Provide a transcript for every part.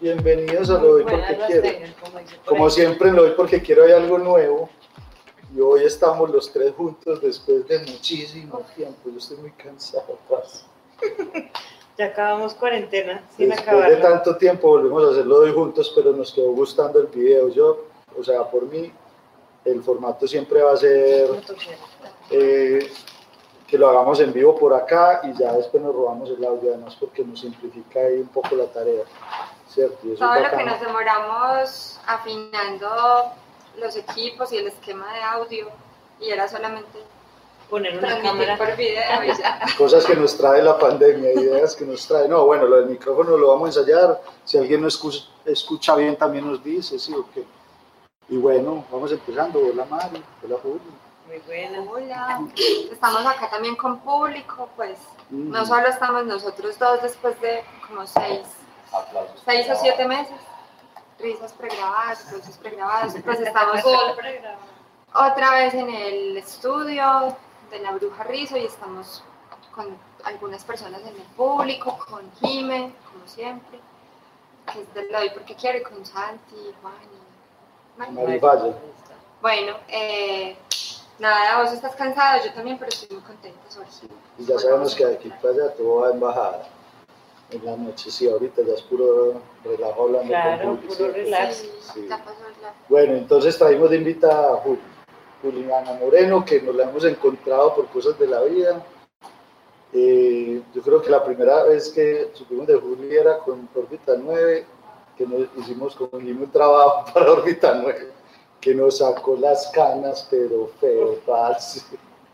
bienvenidos a Lo Doy Porque Quiero. Como siempre, Lo Doy Porque Quiero hay algo nuevo y hoy estamos los tres juntos después de muchísimo tiempo. Yo estoy muy cansado, parce. Ya acabamos cuarentena sin Después de tanto tiempo volvemos a hacerlo hoy juntos, pero nos quedó gustando el video. Yo, o sea, por mí, el formato siempre va a ser eh, que lo hagamos en vivo por acá y ya después nos robamos el audio, además porque nos simplifica ahí un poco la tarea. Todo lo que nos demoramos afinando los equipos y el esquema de audio y era solamente Poner una cámara. por video y ya. Cosas que nos trae la pandemia, ideas que nos trae. No, bueno, lo del micrófono lo vamos a ensayar. Si alguien no escu- escucha bien, también nos dice, sí o qué. Y bueno, vamos empezando. Hola Mari, hola Juli. Muy buena. Hola, estamos acá también con público, pues Mm. no solo estamos nosotros dos después de como seis, seis o siete meses, risas pregrabadas, cosas pregrabadas, pues estamos otra vez en el estudio de la Bruja Rizo y estamos con algunas personas en el público, con Jime, como siempre, que es de Loy porque quiero, y con Santi, Juan y Valle. Bueno, eh, nada, vos estás cansado, yo también, pero estoy muy contenta Y ya sabemos que de aquí para allá todo va en bajada. En la noche, sí, ahorita ya es puro relajo hablando Claro, con Juli. puro relax. Sí. Bueno, entonces traímos de invitada a Juli, Juliana Moreno, que nos la hemos encontrado por cosas de la vida. Eh, yo creo que la primera vez que supimos de Juli era con Órbita 9, que nos hicimos con Jimmy un trabajo para Órbita 9, que nos sacó las canas, pero feo, parce.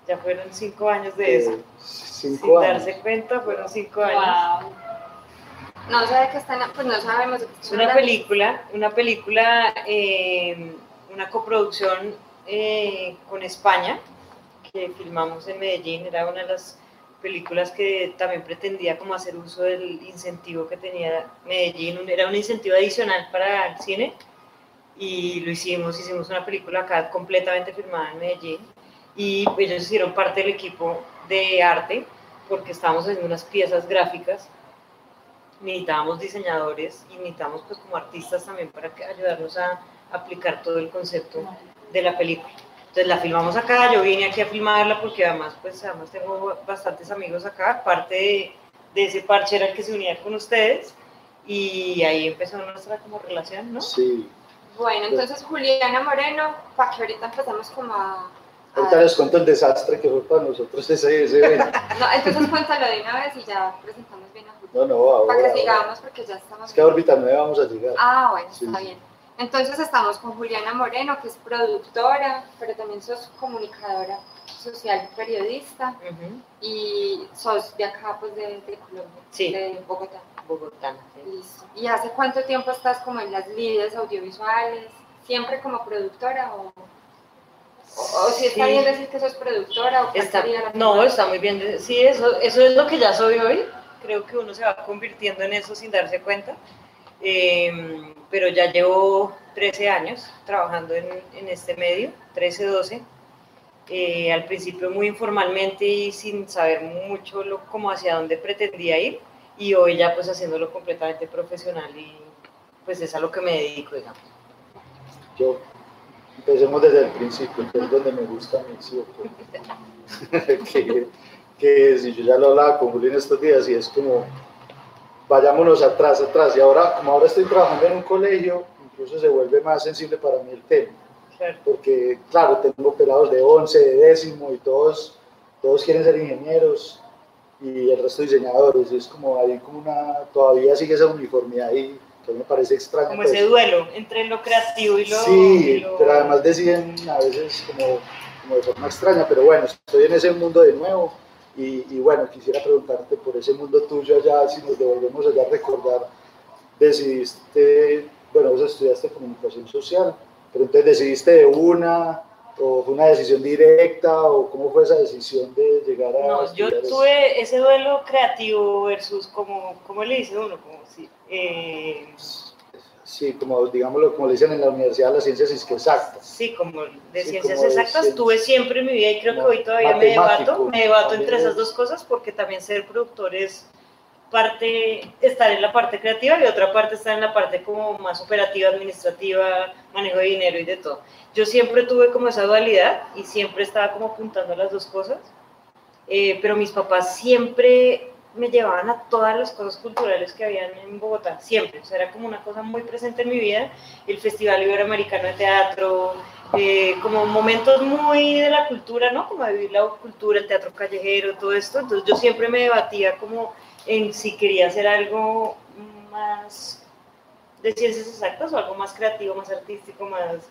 Ya fueron cinco años de eso. Eh, Sin cinco años. darse cuenta, fueron cinco años. No sé de qué están, pues no sabemos de qué Es están una película, una película, eh, una coproducción eh, con España, que filmamos en Medellín, era una de las películas que también pretendía como hacer uso del incentivo que tenía Medellín, era un incentivo adicional para el cine, y lo hicimos, hicimos una película acá completamente filmada en Medellín, y ellos hicieron parte del equipo de arte, porque estábamos haciendo unas piezas gráficas necesitábamos diseñadores y necesitábamos pues como artistas también para que- ayudarnos a aplicar todo el concepto de la película. Entonces la filmamos acá, yo vine aquí a filmarla porque además pues además tengo bastantes amigos acá, parte de, de ese parche era el que se unía con ustedes y ahí empezó nuestra como relación, ¿no? Sí, Bueno, entonces Juliana Moreno, para que ahorita empecemos como a... ahorita les cuento el desastre que fue para nosotros ese, ese evento. No, entonces cuéntalo de una vez y ya presentamos. No, no, ahora. Para que sigamos porque ya estamos... Es que a Órbita 9 vamos a llegar. Ah, bueno, Sí, está bien. Entonces estamos con Juliana Moreno, que es productora, pero también sos comunicadora social, periodista, Ujú. y sos de acá, pues de, de Colombia, Sí. de Bogotá. Bogotá. sí. Listo. ¿Y hace cuánto tiempo estás como en las líneas audiovisuales? ¿Siempre como productora o, o, o si está Sí. bien decir que sos productora o Está, no, está muy bien. Sí, eso, eso es lo que ya soy hoy. Creo que uno se va convirtiendo en eso sin darse cuenta. Eh, pero ya llevo 13 años trabajando en, en este medio, 13, 12. Eh, al principio muy informalmente y sin saber mucho lo, como hacia dónde pretendía ir. Y hoy ya pues haciéndolo completamente profesional y pues es a lo que me dedico, digamos. Yo, empecemos desde el principio, que es donde me gusta a mí, ¿sí o qué? que, que si yo ya lo hablaba con Juli en estos días y es como, vayámonos atrás, atrás, y ahora, como ahora estoy trabajando en un colegio, incluso se vuelve más sensible para mí el tema, Claro. porque claro, tengo pelados de 11, de décimo y todos, todos quieren ser ingenieros y el resto diseñadores, y es como hay como una, todavía sigue esa uniformidad ahí, que me parece extraño. Como pues. ese duelo entre lo creativo y lo... Sí, y lo- pero además deciden a veces como, como de forma extraña, pero bueno, estoy en ese mundo de nuevo y, y bueno, quisiera preguntarte por ese mundo tuyo allá, si nos devolvemos allá a recordar, decidiste, bueno, vos estudiaste comunicación social, pero entonces decidiste de una, o fue una decisión directa, o cómo fue esa decisión de llegar a... No, yo tuve ese duelo creativo versus, como, ¿cómo le dice uno? Como si, eh, Sí, como digámoslo, como le dicen en la universidad, las ciencias exactas. Sí, como de ciencias exactas tuve siempre en mi vida y creo que hoy todavía me debato, me debato entre esas dos cosas porque también ser productor es parte, estar en la parte creativa y otra parte estar en la parte como más operativa, administrativa, manejo de dinero y de todo. Yo siempre tuve como esa dualidad y siempre estaba como apuntando a las dos cosas, eh, pero mis papás siempre me llevaban a todas las cosas culturales que habían en Bogotá, siempre. O sea, era como una cosa muy presente en mi vida. El Festival Iberoamericano de Teatro, eh, como momentos muy de la cultura, ¿no? Como vivir la cultura, el teatro callejero, todo esto. Entonces yo siempre me debatía como en si quería hacer algo más de ciencias exactas o algo más creativo, más artístico, más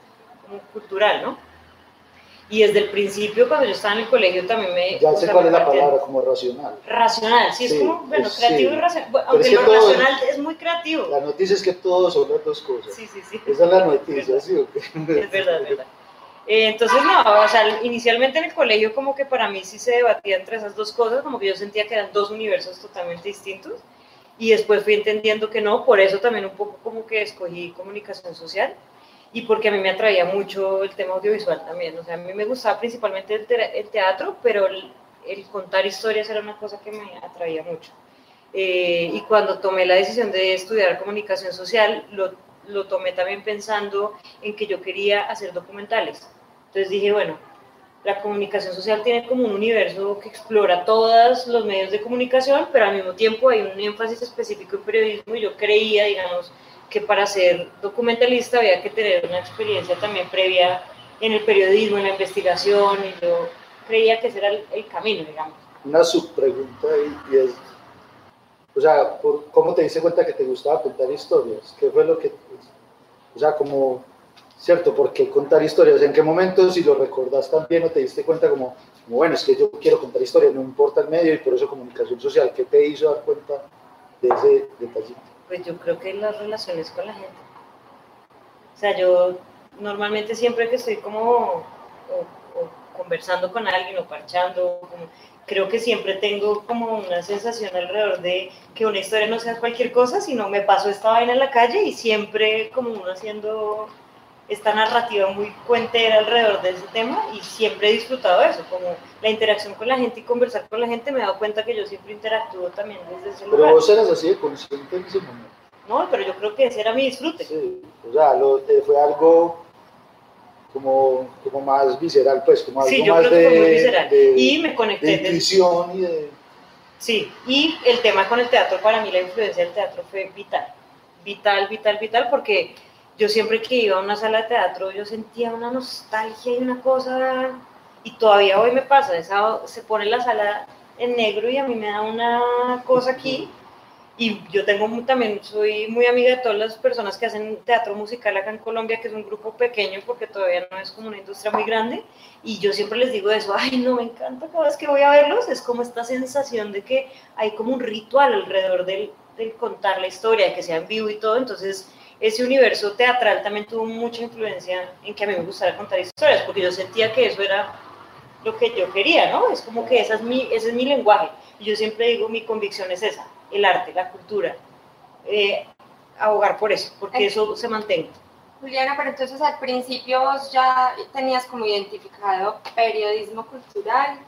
cultural, ¿no? Y desde el principio, cuando yo estaba en el colegio, también me... Ya sé cuál es la palabra, como racional. Racional, sí, es como, bueno, creativo y racional. aunque lo racional es muy creativo. La noticia es que todos son las dos cosas. Sí, sí, sí. Esa es la noticia, ¿sí o qué? Es verdad, es verdad. Eh, entonces, no, o sea, inicialmente en el colegio como que para mí sí se debatía entre esas dos cosas, como que yo sentía que eran dos universos totalmente distintos. Y después fui entendiendo que no, por eso también un poco como que escogí comunicación social y porque a mí me atraía mucho el tema audiovisual también. O sea, a mí me gustaba principalmente el, teatro, pero el, contar historias era una cosa que me atraía mucho. Eh, y cuando tomé la decisión de estudiar comunicación social, lo, lo tomé también pensando en que yo quería hacer documentales. Entonces dije, bueno, la comunicación social tiene como un universo que explora todos los medios de comunicación, pero al mismo tiempo hay un énfasis específico en periodismo y yo creía, digamos, que para ser documentalista había que tener una experiencia también previa en el periodismo, en la investigación, y yo creía que ese era el, camino, digamos. Una subpregunta y, es, o sea, ¿cómo te diste cuenta que te gustaba contar historias? ¿Qué fue lo que, o sea, como, cierto, por qué contar historias? ¿En qué momento, si lo recordás también o te diste cuenta como, como, bueno, es que yo quiero contar historias, no importa el medio y por eso comunicación social, ¿qué te hizo dar cuenta de ese detallito? Pues yo creo que las relaciones con la gente. O sea, yo normalmente siempre que estoy como conversando con alguien o parchando, creo que siempre tengo como una sensación alrededor de que una historia no sea cualquier cosa, sino me paso esta vaina en la calle y siempre como uno haciendo esta narrativa muy cuentera alrededor de ese tema y siempre he disfrutado de eso, como la interacción con la gente y conversar con la gente, me he dado cuenta que yo siempre interactúo también desde ese lugar. Pero vos eras así de consciente en ese momento. No, pero yo creo que ese era mi disfrute. Sí, o sea, lo, eh, fue algo como, como más visceral, pues, como algo sí, yo más creo de, que fue muy visceral. y me conecté. De intuición y de... Sí, y el tema con el teatro, para mí la influencia del teatro fue vital, vital, vital, vital, porque yo siempre que iba a una sala de teatro, yo sentía una nostalgia y una cosa, y todavía hoy me pasa, esa, se pone la sala en negro y a mí me da una cosa aquí, y yo tengo también, soy muy amiga de todas las personas que hacen teatro musical acá en Colombia, que es un grupo pequeño porque todavía no es como una industria muy grande, y yo siempre les digo eso, ay, no, me encanta cada vez que voy a verlos, es como esta sensación de que hay como un ritual alrededor del, del contar la historia, que sea en vivo y todo, entonces ese universo teatral también tuvo mucha influencia en que a mí me gustara contar historias, porque yo sentía que eso era lo que yo quería, ¿no? Es como que esa es mi, ese es mi lenguaje. Y yo siempre digo, mi convicción es esa, el arte, la cultura. Eh, abogar por eso, porque eso se mantenga. Juliana, pero entonces al principio vos ya tenías como identificado periodismo cultural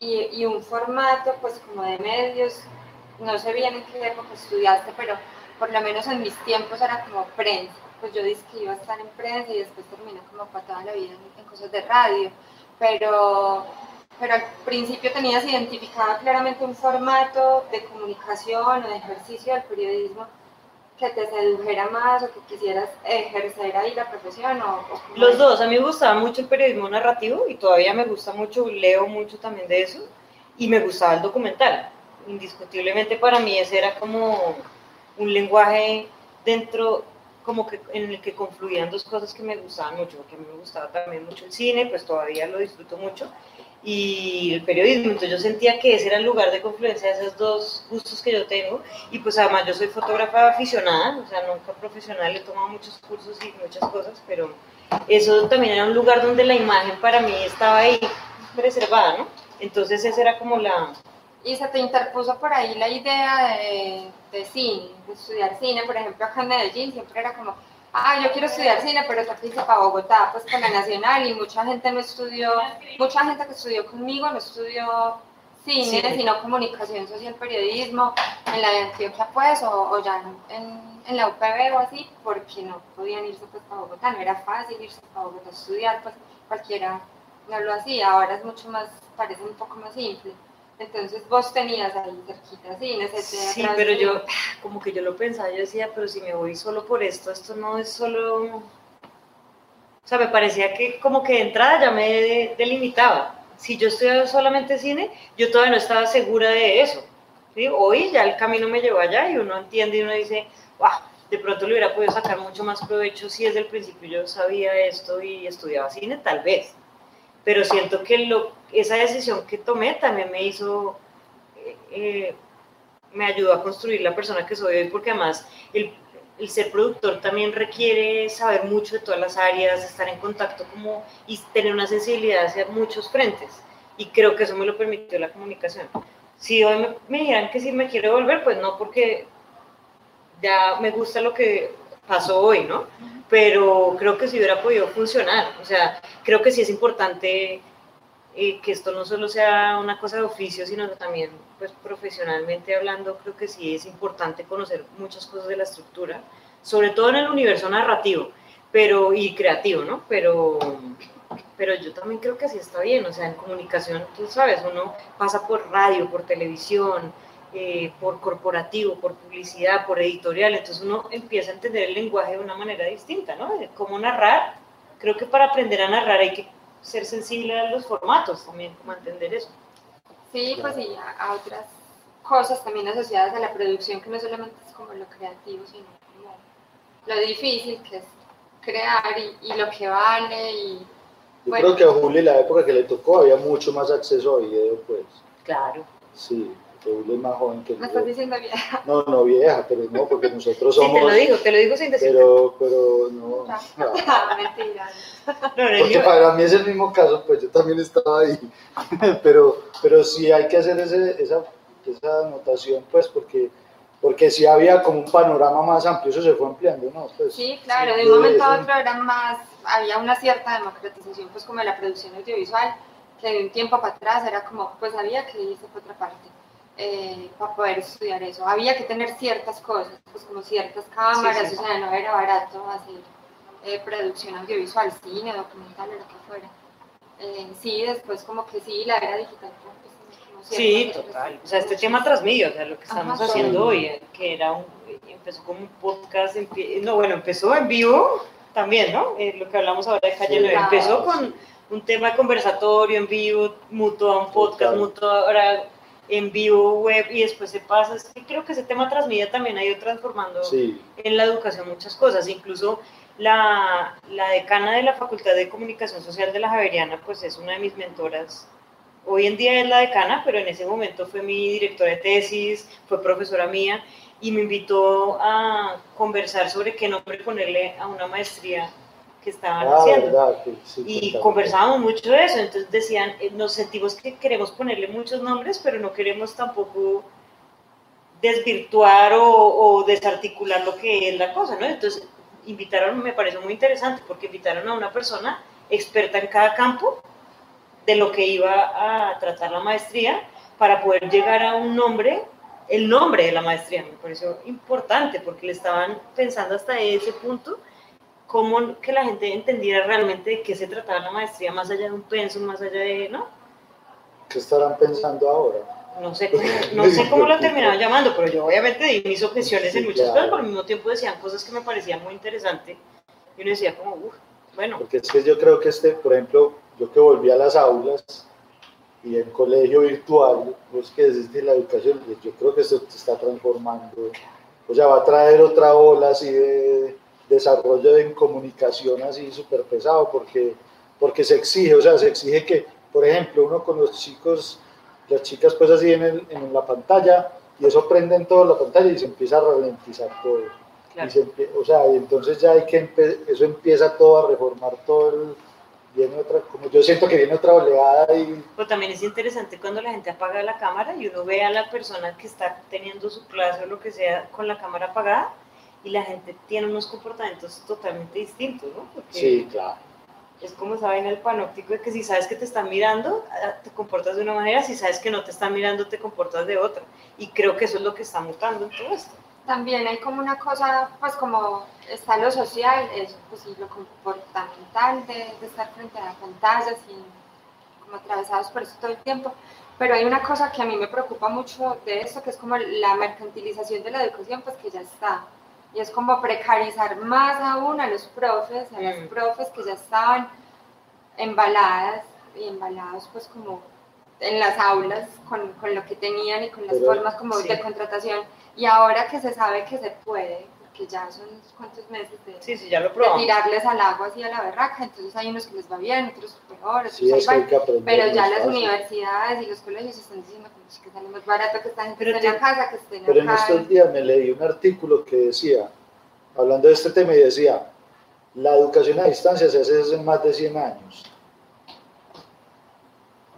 y, y un formato pues como de medios, no sé bien en qué época estudiaste, pero por lo menos en mis tiempos era como prensa, pues yo dije que iba a estar en prensa y después terminé como para toda la vida en, cosas de radio, pero, pero al principio tenías identificado claramente un formato de comunicación o de ejercicio del periodismo que te sedujera más o que quisieras ejercer ahí la profesión? O, Los dos, a mí me gustaba mucho el periodismo narrativo y todavía me gusta mucho, leo mucho también de eso y me gustaba el documental. Indiscutiblemente para mí ese era como un lenguaje dentro como que en el que confluían dos cosas que me gustaban mucho, porque a mí me gustaba también mucho el cine, pues todavía lo disfruto mucho, y el periodismo. Entonces yo sentía que ese era el lugar de confluencia de esos dos gustos que yo tengo. Y pues además yo soy fotógrafa aficionada, o sea, nunca profesional, he tomado muchos cursos y muchas cosas, pero eso también era un lugar donde la imagen para mí estaba ahí preservada, ¿no? Entonces esa era como la... Y se te interpuso por ahí la idea de, de cine, de estudiar cine, por ejemplo, acá en Medellín siempre era como ah, yo quiero estudiar cine, pero te fuiste para Bogotá, pues con la Nacional, y mucha gente no estudió, mucha gente que estudió conmigo no estudió cine, sino comunicación social, periodismo, en la de Antioquia, pues, o, ya en, en, la UPB o así, porque no podían irse pues para Bogotá, no era fácil irse para Bogotá a estudiar, pues cualquiera no lo hacía, ahora es mucho más, parece un poco más simple. Entonces vos tenías ahí cerquita cines, Sí, pero yo, como que yo lo pensaba, yo decía, pero si me voy solo por esto, esto no es solo... O sea, me parecía que como que de entrada ya me delimitaba. Si yo estudiaba solamente cine, yo todavía no estaba segura de eso. ¿sí? Hoy ya el camino me llevó allá y uno entiende y uno dice, wow, de pronto le hubiera podido sacar mucho más provecho si desde el principio yo sabía esto y estudiaba cine, tal vez pero siento que lo, esa decisión que tomé también me hizo, eh, eh, me ayudó a construir la persona que soy hoy, porque además el, el, ser productor también requiere saber mucho de todas las áreas, estar en contacto como, y tener una sensibilidad hacia muchos frentes. Y creo que eso me lo permitió la comunicación. Si hoy me, me dijeran que sí me quiero volver, pues no, porque ya me gusta lo que pasó hoy, ¿no? Pero creo que si hubiera podido funcionar. O sea, creo que sí es importante eh, que esto no solo sea una cosa de oficio, sino también, pues profesionalmente hablando, creo que sí es importante conocer muchas cosas de la estructura, sobre todo en el universo narrativo pero, y creativo, ¿no? Pero, pero yo también creo que así está bien, o sea, en comunicación, tú sabes, uno pasa por radio, por televisión, eh, por corporativo, por publicidad, por editorial, entonces uno empieza a entender el lenguaje de una manera distinta, ¿no? De cómo narrar. Creo que para aprender a narrar hay que ser sensible a los formatos también, como entender eso. Sí, pues y a, otras cosas también asociadas a la producción, que no solamente es como lo creativo, sino como lo difícil que es crear y, lo que vale. Y, Yo creo que a Juli la época que le tocó había mucho más acceso a video, pues. Claro. Sí es más joven que ¿Me estás diciendo vieja? No, no vieja, pero no, porque nosotros somos... Sí, te lo digo, te lo digo sin decir. Pero, pero no. no. Mentira. porque para mí es el mismo caso, pues yo también estaba ahí. pero, pero sí hay que hacer ese, esa, esa anotación, pues, porque porque sí había como un panorama más amplio, eso se fue ampliando, ¿no? Pues, sí, claro, de un momento a otro era más, había una cierta democratización, pues como de la producción audiovisual, que de un tiempo para atrás era como, pues había que irse por otra parte. Eh, para poder estudiar eso. Había que tener ciertas cosas, pues como ciertas cámaras, o sea, no era barato hacer eh, producción audiovisual, cine, documental, lo que fuera. Eh, sí, después como que sí, la era digital. Pues, sí, total. O sea, este tema transmitió, o sea, lo que estamos haciendo hoy, que era un, empezó como un podcast, no, bueno, empezó en vivo también, ¿no? lo que hablamos ahora de Calle 9, empezó con un tema conversatorio en vivo, mutuo a un podcast, mutuo ahora en vivo web y después se pasa. Es que creo que ese tema transmedia también ha ido transformando en la educación muchas cosas. Incluso la, la, decana de la Facultad de Comunicación Social de la Javeriana, pues es una de mis mentoras. Hoy en día es la decana, pero en ese momento fue mi directora de tesis, fue profesora mía y me invitó a conversar sobre qué nombre ponerle a una maestría que estaban ah, haciendo. y conversábamos mucho de eso, entonces decían, eh, nos sentimos que queremos ponerle muchos nombres, pero no queremos tampoco desvirtuar o, desarticular lo que es la cosa, ¿no? Entonces invitaron, me pareció muy interesante, porque invitaron a una persona experta en cada campo de lo que iba a tratar la maestría para poder llegar a un nombre, el nombre de la maestría, me pareció importante, porque le estaban pensando hasta ese punto cómo que la gente entendiera realmente de qué se trataba la maestría, más allá de un pensum, más allá de, ¿no? ¿Qué estarán pensando ahora? No sé, no sé cómo lo terminaban llamando, pero yo obviamente di mis objeciones en muchas cosas, pero al mismo tiempo decían cosas que me parecían muy interesantes. Y uno decía como, uff, bueno. Porque es que yo creo que este, por ejemplo, yo que volví a las aulas y en colegio virtual, pues que desde la educación, pues yo creo que esto se está transformando. O sea, va a traer otra ola así de desarrollo en comunicación así súper pesado porque, porque se exige, o sea, se exige que por ejemplo, uno con los chicos, las chicas pues así en, el, en la pantalla, y eso prende en toda la pantalla y se empieza a ralentizar todo. o sea, y entonces ya hay que, eso empieza todo a reformar todo el viene otra, como yo siento que viene otra oleada y... Pero también es interesante cuando la gente apaga la cámara y uno ve a la persona que está teniendo su clase o lo que sea con la cámara apagada y la gente tiene unos comportamientos totalmente distintos, ¿no? sí, claro. Es como esa en el panóptico de que si sabes que te están mirando, ah, te comportas de una manera, si sabes que no te están mirando, te comportas de otra. Y creo que eso es lo que está mutando en todo esto también hay como una cosa, pues como está lo social, eso, pues y lo comportamental de, de estar frente a la pantalla, sin, como atravesados por eso todo el tiempo. Pero hay una cosa que a mí me preocupa mucho de esto, que es como la mercantilización de la educación, pues que ya está. Y es como precarizar más aún a los profes, a las mm. profes que ya estaban embaladas y embalados pues como en las aulas con, con lo que tenían y con las formas como de contratación y ahora que se sabe que se puede, porque ya son cuantos meses de, tirarles al agua así a la berraca, entonces hay unos que les va bien, otros peor, otros pero ya las universidades y los colegios están diciendo que sale más barato que están en la casa, que estén Pero en estos días me leí un artículo que decía, hablando de este tema, y decía, la educación a distancia se hace hace más de 100 años.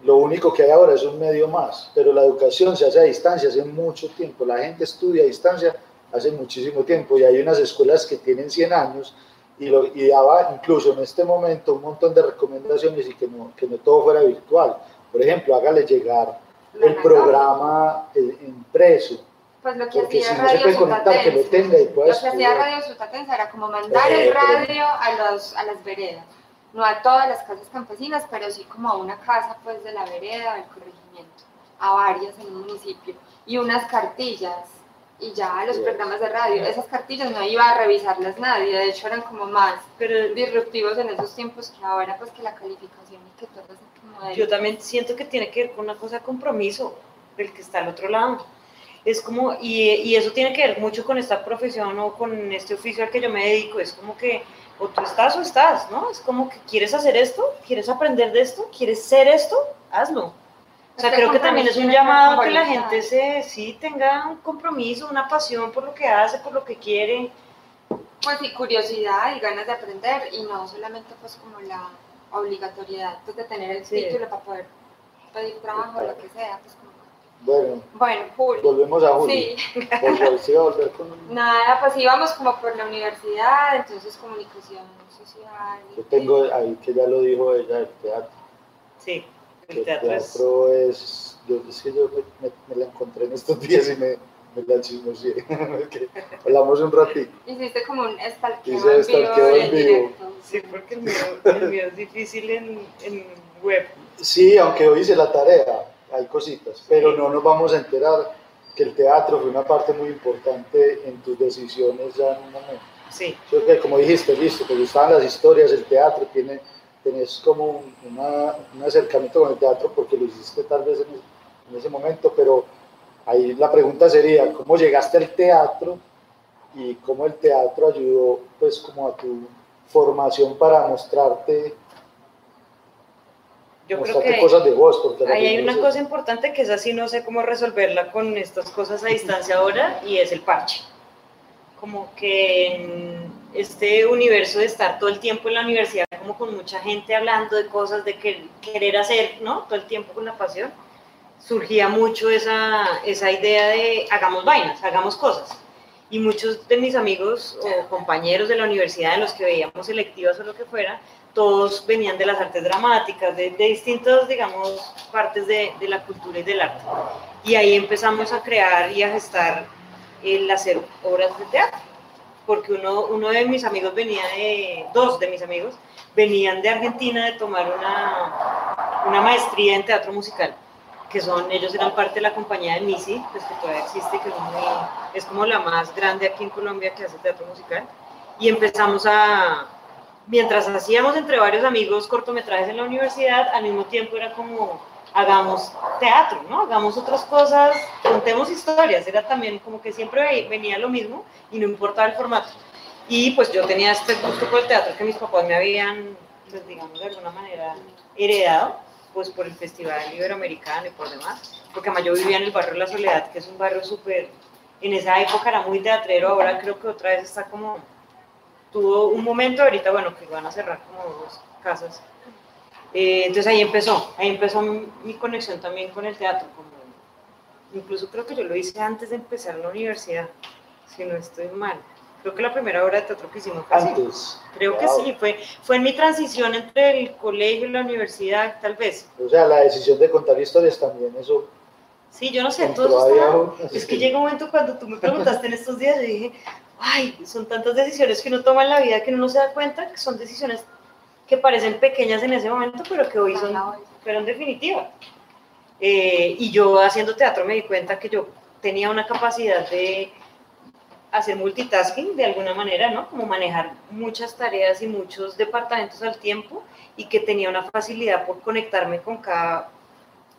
Lo único que hay ahora es un medio más, pero la educación se hace a distancia hace mucho tiempo. La gente estudia a distancia hace muchísimo tiempo y hay unas escuelas que tienen 100 años y, lo, y daba incluso en este momento un montón de recomendaciones y que no, que no todo fuera virtual. Por ejemplo, hágale llegar el programa impreso. Pues lo que hacía Radio si que lo tenga y Lo que hacía Radio Sutatensa era como mandar el radio a, los, a las veredas. No a todas las casas campesinas, pero sí como a una casa pues de la vereda, del corregimiento, a varias en un municipio, y unas cartillas, y ya los programas de radio, esas cartillas no iba a revisarlas nadie, de hecho eran como más pero, disruptivos en esos tiempos que ahora pues que la calificación y que todo como Yo también siento que tiene que ver con una cosa de compromiso del que está al otro lado. Es como, y, y eso tiene que ver mucho con esta profesión o con este oficio al que yo me dedico, es como que o tú estás o estás, ¿no? Es como que quieres hacer esto, quieres aprender de esto, quieres ser esto, hazlo. O sea, creo que también es un llamado que la gente se, sí tenga un compromiso, una pasión por lo que hace, por lo que quiere. Pues sí, curiosidad y ganas de aprender y no solamente pues como la obligatoriedad pues, de tener el título para poder pedir trabajo o lo que sea, pues como bueno, bueno Julio. volvemos a Julio. Sí. Volver con... Nada, pues íbamos como por la universidad, entonces comunicación social. Yo tengo ahí que ya lo dijo ella, el teatro. Sí, el, teatro, es... Yo, es que yo me, me, la encontré en estos días y me, me la chismoseé. hablamos un ratito. Hiciste como un estalqueo en vivo, en vivo. Sí, porque el mío, el mío es difícil en, en web. Sí, aunque hoy hice la tarea hay cositas, pero no nos vamos a enterar que el teatro fue una parte muy importante en tus decisiones ya en un momento. Sí. que como dijiste, listo, te gustaban las historias, el teatro, tiene, tenés como una, un acercamiento con el teatro porque lo hiciste tal vez en, ese momento, pero ahí la pregunta sería, ¿cómo llegaste al teatro y cómo el teatro ayudó pues como a tu formación para mostrarte yo creo que cosas de vos, ahí hay una cosa importante que es así, no sé cómo resolverla con estas cosas a distancia ahora, y es el parche. Como que en este universo de estar todo el tiempo en la universidad, como con mucha gente hablando de cosas, de querer hacer, ¿no? Todo el tiempo con la pasión, surgía mucho esa, esa idea de hagamos vainas, hagamos cosas. Y muchos de mis amigos o compañeros de la universidad en los que veíamos selectivas o lo que fuera, todos venían de las artes dramáticas, de, de distintas, digamos, partes de, de, la cultura y del arte. Y ahí empezamos a crear y a gestar el hacer obras de teatro, porque uno, uno de mis amigos venía de, dos de mis amigos, venían de Argentina de tomar una, una maestría en teatro musical, que son, ellos eran parte de la compañía de MISI, pues que todavía existe, que es, es como la más grande aquí en Colombia que hace teatro musical, y empezamos a, mientras hacíamos entre varios amigos cortometrajes en la universidad, al mismo tiempo era como, hagamos teatro, ¿no? Hagamos otras cosas, contemos historias, era también como que siempre venía lo mismo y no importaba el formato. Y pues yo tenía este gusto por el teatro que mis papás me habían, pues digamos, de alguna manera heredado. pues por el Festival Iberoamericano y por demás, porque además yo vivía en el barrio La Soledad, que es un barrio súper, en esa época era muy teatrero, ahora creo que otra vez está como, tuvo un momento ahorita, bueno, que van a cerrar como dos casas. Eh, entonces ahí empezó, ahí empezó mi, conexión también con el teatro, como, incluso creo que yo lo hice antes de empezar la universidad, si no estoy mal creo que la primera obra de teatro que hicimos fue Antes. Creo que sí, fue, fue en mi transición entre el colegio y la universidad, tal vez. O sea, la decisión de contar historias también, eso. Sí, yo no sé, todo Es que llega un momento cuando tú me preguntaste en estos días, yo dije, ay, son tantas decisiones que uno toma en la vida que uno no se da cuenta que son decisiones que parecen pequeñas en ese momento, pero que hoy son, fueron definitivas. Eh, y yo haciendo teatro me di cuenta que yo tenía una capacidad de hacer multitasking de alguna manera, ¿no? Como manejar muchas tareas y muchos departamentos al tiempo y que tenía una facilidad por conectarme con cada,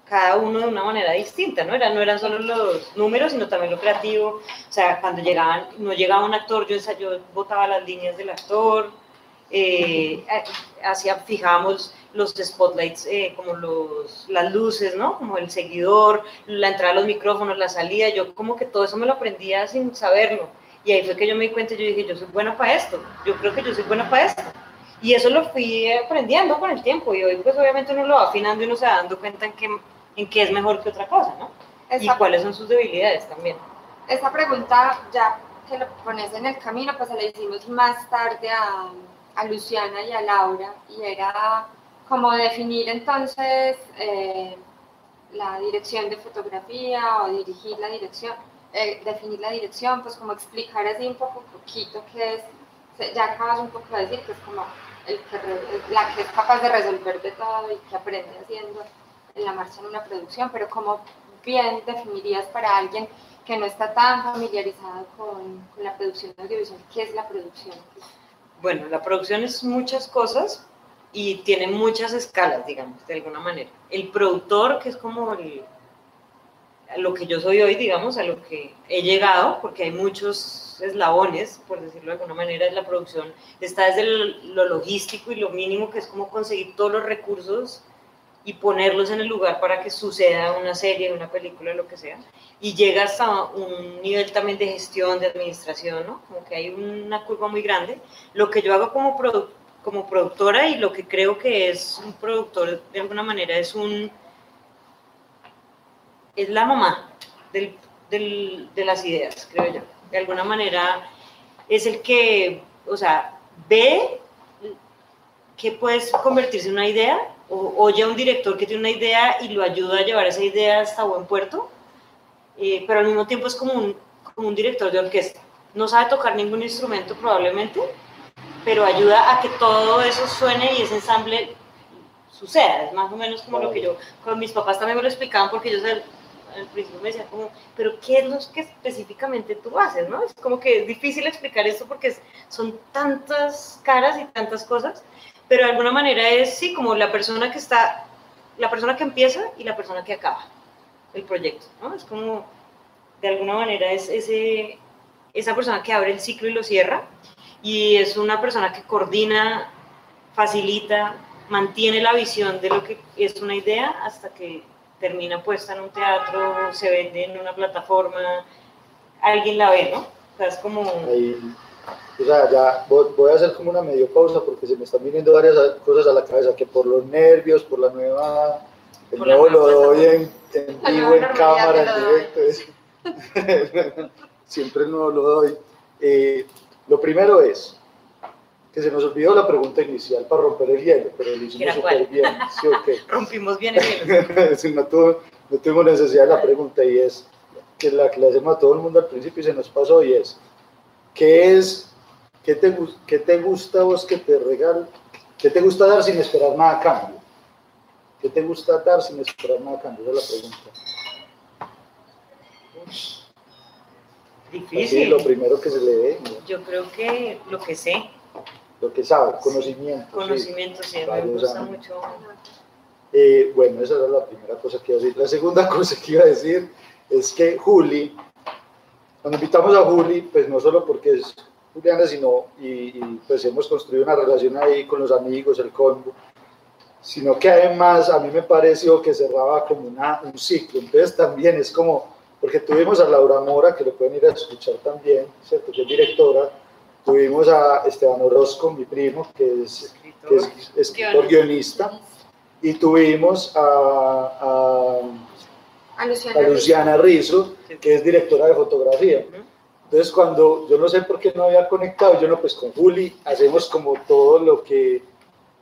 cada uno de una manera distinta, ¿no? Era, no eran solo los números, sino también lo creativo. O sea, cuando llegaban, no llegaba un actor, yo, yo botaba las líneas del actor, eh, hacía, fijábamos los spotlights, eh, como los, las luces, ¿no? Como el seguidor, la entrada de los micrófonos, la salida, yo como que todo eso me lo aprendía sin saberlo y ahí fue que yo me di cuenta y yo dije, yo soy buena para esto, yo creo que yo soy buena para esto. Y eso lo fui aprendiendo con el tiempo y hoy pues obviamente uno lo va afinando y uno se va dando cuenta en qué, en qué es mejor que otra cosa, ¿no? y cuáles son sus debilidades también. Esa pregunta, ya que lo pones en el camino, pues se la hicimos más tarde a, a Luciana y a Laura y era como definir entonces eh, la dirección de fotografía o dirigir la dirección eh, definir la dirección, pues como explicar así un poco, poquito qué es, ya acabas un poco de decir que es como que, la que es capaz de resolver de todo y que aprende haciendo en la marcha en una producción, pero como bien definirías para alguien que no está tan familiarizado con, con la producción audiovisual, ¿qué es la producción? Bueno, la producción es muchas cosas y tiene muchas escalas, digamos, de alguna manera. El productor, que es como el, lo que yo soy hoy, digamos, a lo que he llegado, porque hay muchos eslabones, por decirlo de alguna manera, en la producción, está desde lo logístico y lo mínimo, que es como conseguir todos los recursos y ponerlos en el lugar para que suceda una serie, una película, lo que sea, y llega hasta un nivel también de gestión, de administración, ¿no? Como que hay una curva muy grande. Lo que yo hago como, como productora y lo que creo que es un productor, de alguna manera, es un es la mamá del, del, de las ideas, creo yo. De alguna manera es el que, o sea, ve que puedes convertirse en una idea, o oye un director que tiene una idea y lo ayuda a llevar esa idea hasta buen puerto, eh, pero al mismo tiempo es como un, como un director de orquesta. No sabe tocar ningún instrumento probablemente, pero ayuda a que todo eso suene y ese ensamble suceda. Es más o menos como lo que yo, con mis papás también me lo explicaban porque ellos al principio me decía como, pero ¿qué es lo que específicamente tú haces? ¿no? Es como que es difícil explicar esto porque son tantas caras y tantas cosas, pero de alguna manera es, sí, como la persona que está, la persona que empieza y la persona que acaba el proyecto, ¿no? Es como, de alguna manera es ese, esa persona que abre el ciclo y lo cierra, y es una persona que coordina, facilita, mantiene la visión de lo que es una idea hasta que termina puesta en un teatro, se vende en una plataforma, alguien la ve, ¿no? O sea, es como... o sea, ya voy a hacer como una medio pausa porque se me están viniendo varias cosas a la cabeza, que por los nervios, por la nueva... El nuevo lo doy en, vivo, en cámara, en directo. siempre el nuevo lo doy. Eh, lo primero es, que se nos olvidó la pregunta inicial para romper el hielo, pero lo hicimos súper bien. ¿sí, okay? Rompimos bien el hielo. sí, no, tuvo, no tuvimos necesidad de la pregunta y es que la que le hacemos a todo el mundo al principio y se nos pasó y es, ¿qué es, qué te, qué te gusta vos que te regale, qué te gusta dar sin esperar nada a cambio? ¿Qué te gusta dar sin esperar nada a cambio? Esa es la pregunta. Difícil. Así, lo primero que se le ve. Yo creo que lo que sé lo que sabe, conocimiento. Conocimiento, sí, me gusta mucho. Eh, bueno, esa era la primera cosa que iba a decir. La segunda cosa que iba a decir es que Juli, cuando invitamos a Juli, pues no solo porque es Juliana, sino y, pues hemos construido una relación ahí con los amigos, el combo. sino que además a mí me pareció que cerraba como una, un ciclo. Entonces también es como, porque tuvimos a Laura Mora, que lo pueden ir a escuchar también, ¿cierto? que es directora, tuvimos a Esteban Orozco, mi primo, que es, que es escritor guionista, y tuvimos a, a, A Luciana. a Luciana Rizzo, que es directora de fotografía. Entonces, cuando yo no sé por qué no había conectado, yo no, pues con Juli hacemos como todo lo que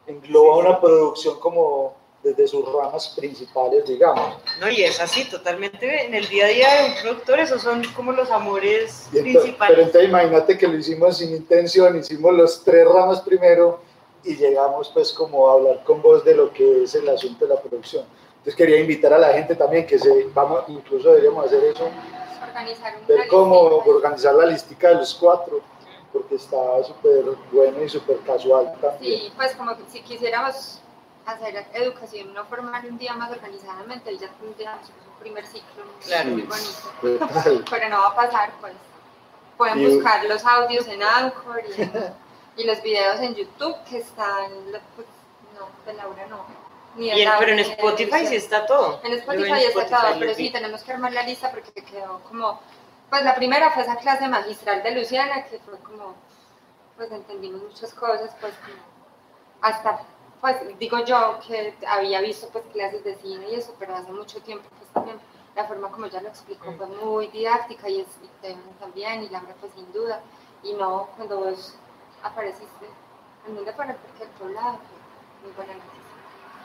engloba una producción como desde sus ramas principales, digamos. No, y es así, totalmente en el día a día de un productor, esos son como los amores Y ento- principales. pero entonces imagínate que lo hicimos sin intención, hicimos los tres ramas primero y llegamos pues como a hablar con vos de lo que es el asunto de la producción. Entonces quería invitar a la gente también que se, vamos, incluso deberíamos hacer eso, Organizar ver cómo listica. organizar la listica de los cuatro, porque está súper bueno y súper casual también. Sí, pues como que si quisiéramos hacer educación no formal un día más organizadamente, ya tendríamos un primer ciclo Claro. muy bonito. Total. Pero no va a pasar, pues. Pueden Y- buscar los audios en Anchor y, en- y los videos en YouTube que están, pues, no, de Laura no. Ni Y Laura, pero en Spotify sí está todo. En Spotify en está todo, pero sí, tenemos que armar la lista porque quedó como, pues la primera fue esa clase magistral de Luciana, que fue como, pues entendimos muchas cosas, pues como, hasta, pues digo yo que había visto pues clases de cine y eso, pero hace mucho tiempo, pues también la forma como ella lo explicó fue muy didáctica y es y también, y Laura pues sin duda, y no cuando vos apareciste, en dónde fue, porque el poblado, muy buena noticia.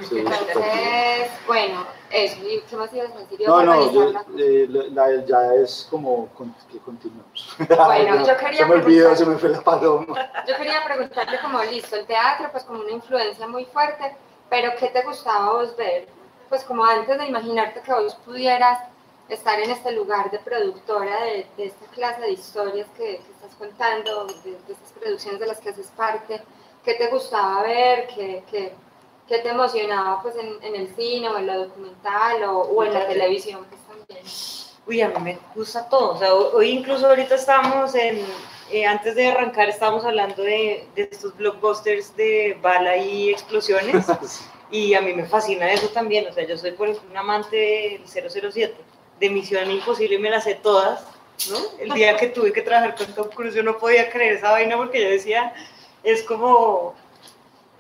Sí, Entonces, bueno, eso, ¿y qué más ibas a decir? No, no, yo, eh, la- la- ya es como con- que continuamos. Bueno, yo quería Se me olvidó, se me fue la paloma. Yo quería preguntarte como, listo, el teatro pues como una influencia muy fuerte, pero ¿qué te gustaba vos ver? Pues como antes de imaginarte que vos pudieras estar en este lugar de productora de, de esta clase de historias que, que estás contando, de, de estas producciones de las que haces parte, ¿qué te gustaba ver? ¿Qué, qué, qué te emocionaba pues en, en el cine o en lo documental o, o en la televisión pues también? Uy, a mí me gusta todo. O sea, hoy incluso ahorita estábamos en, eh, antes de arrancar, estábamos hablando de, de estos blockbusters de bala y explosiones. Y a mí me fascina eso también. O sea, yo soy, por ejemplo, un amante del 007, de Misión Imposible, y me las sé todas. ¿no? El día que tuve que trabajar con Tom Cruise, yo no podía creer esa vaina porque yo decía, es como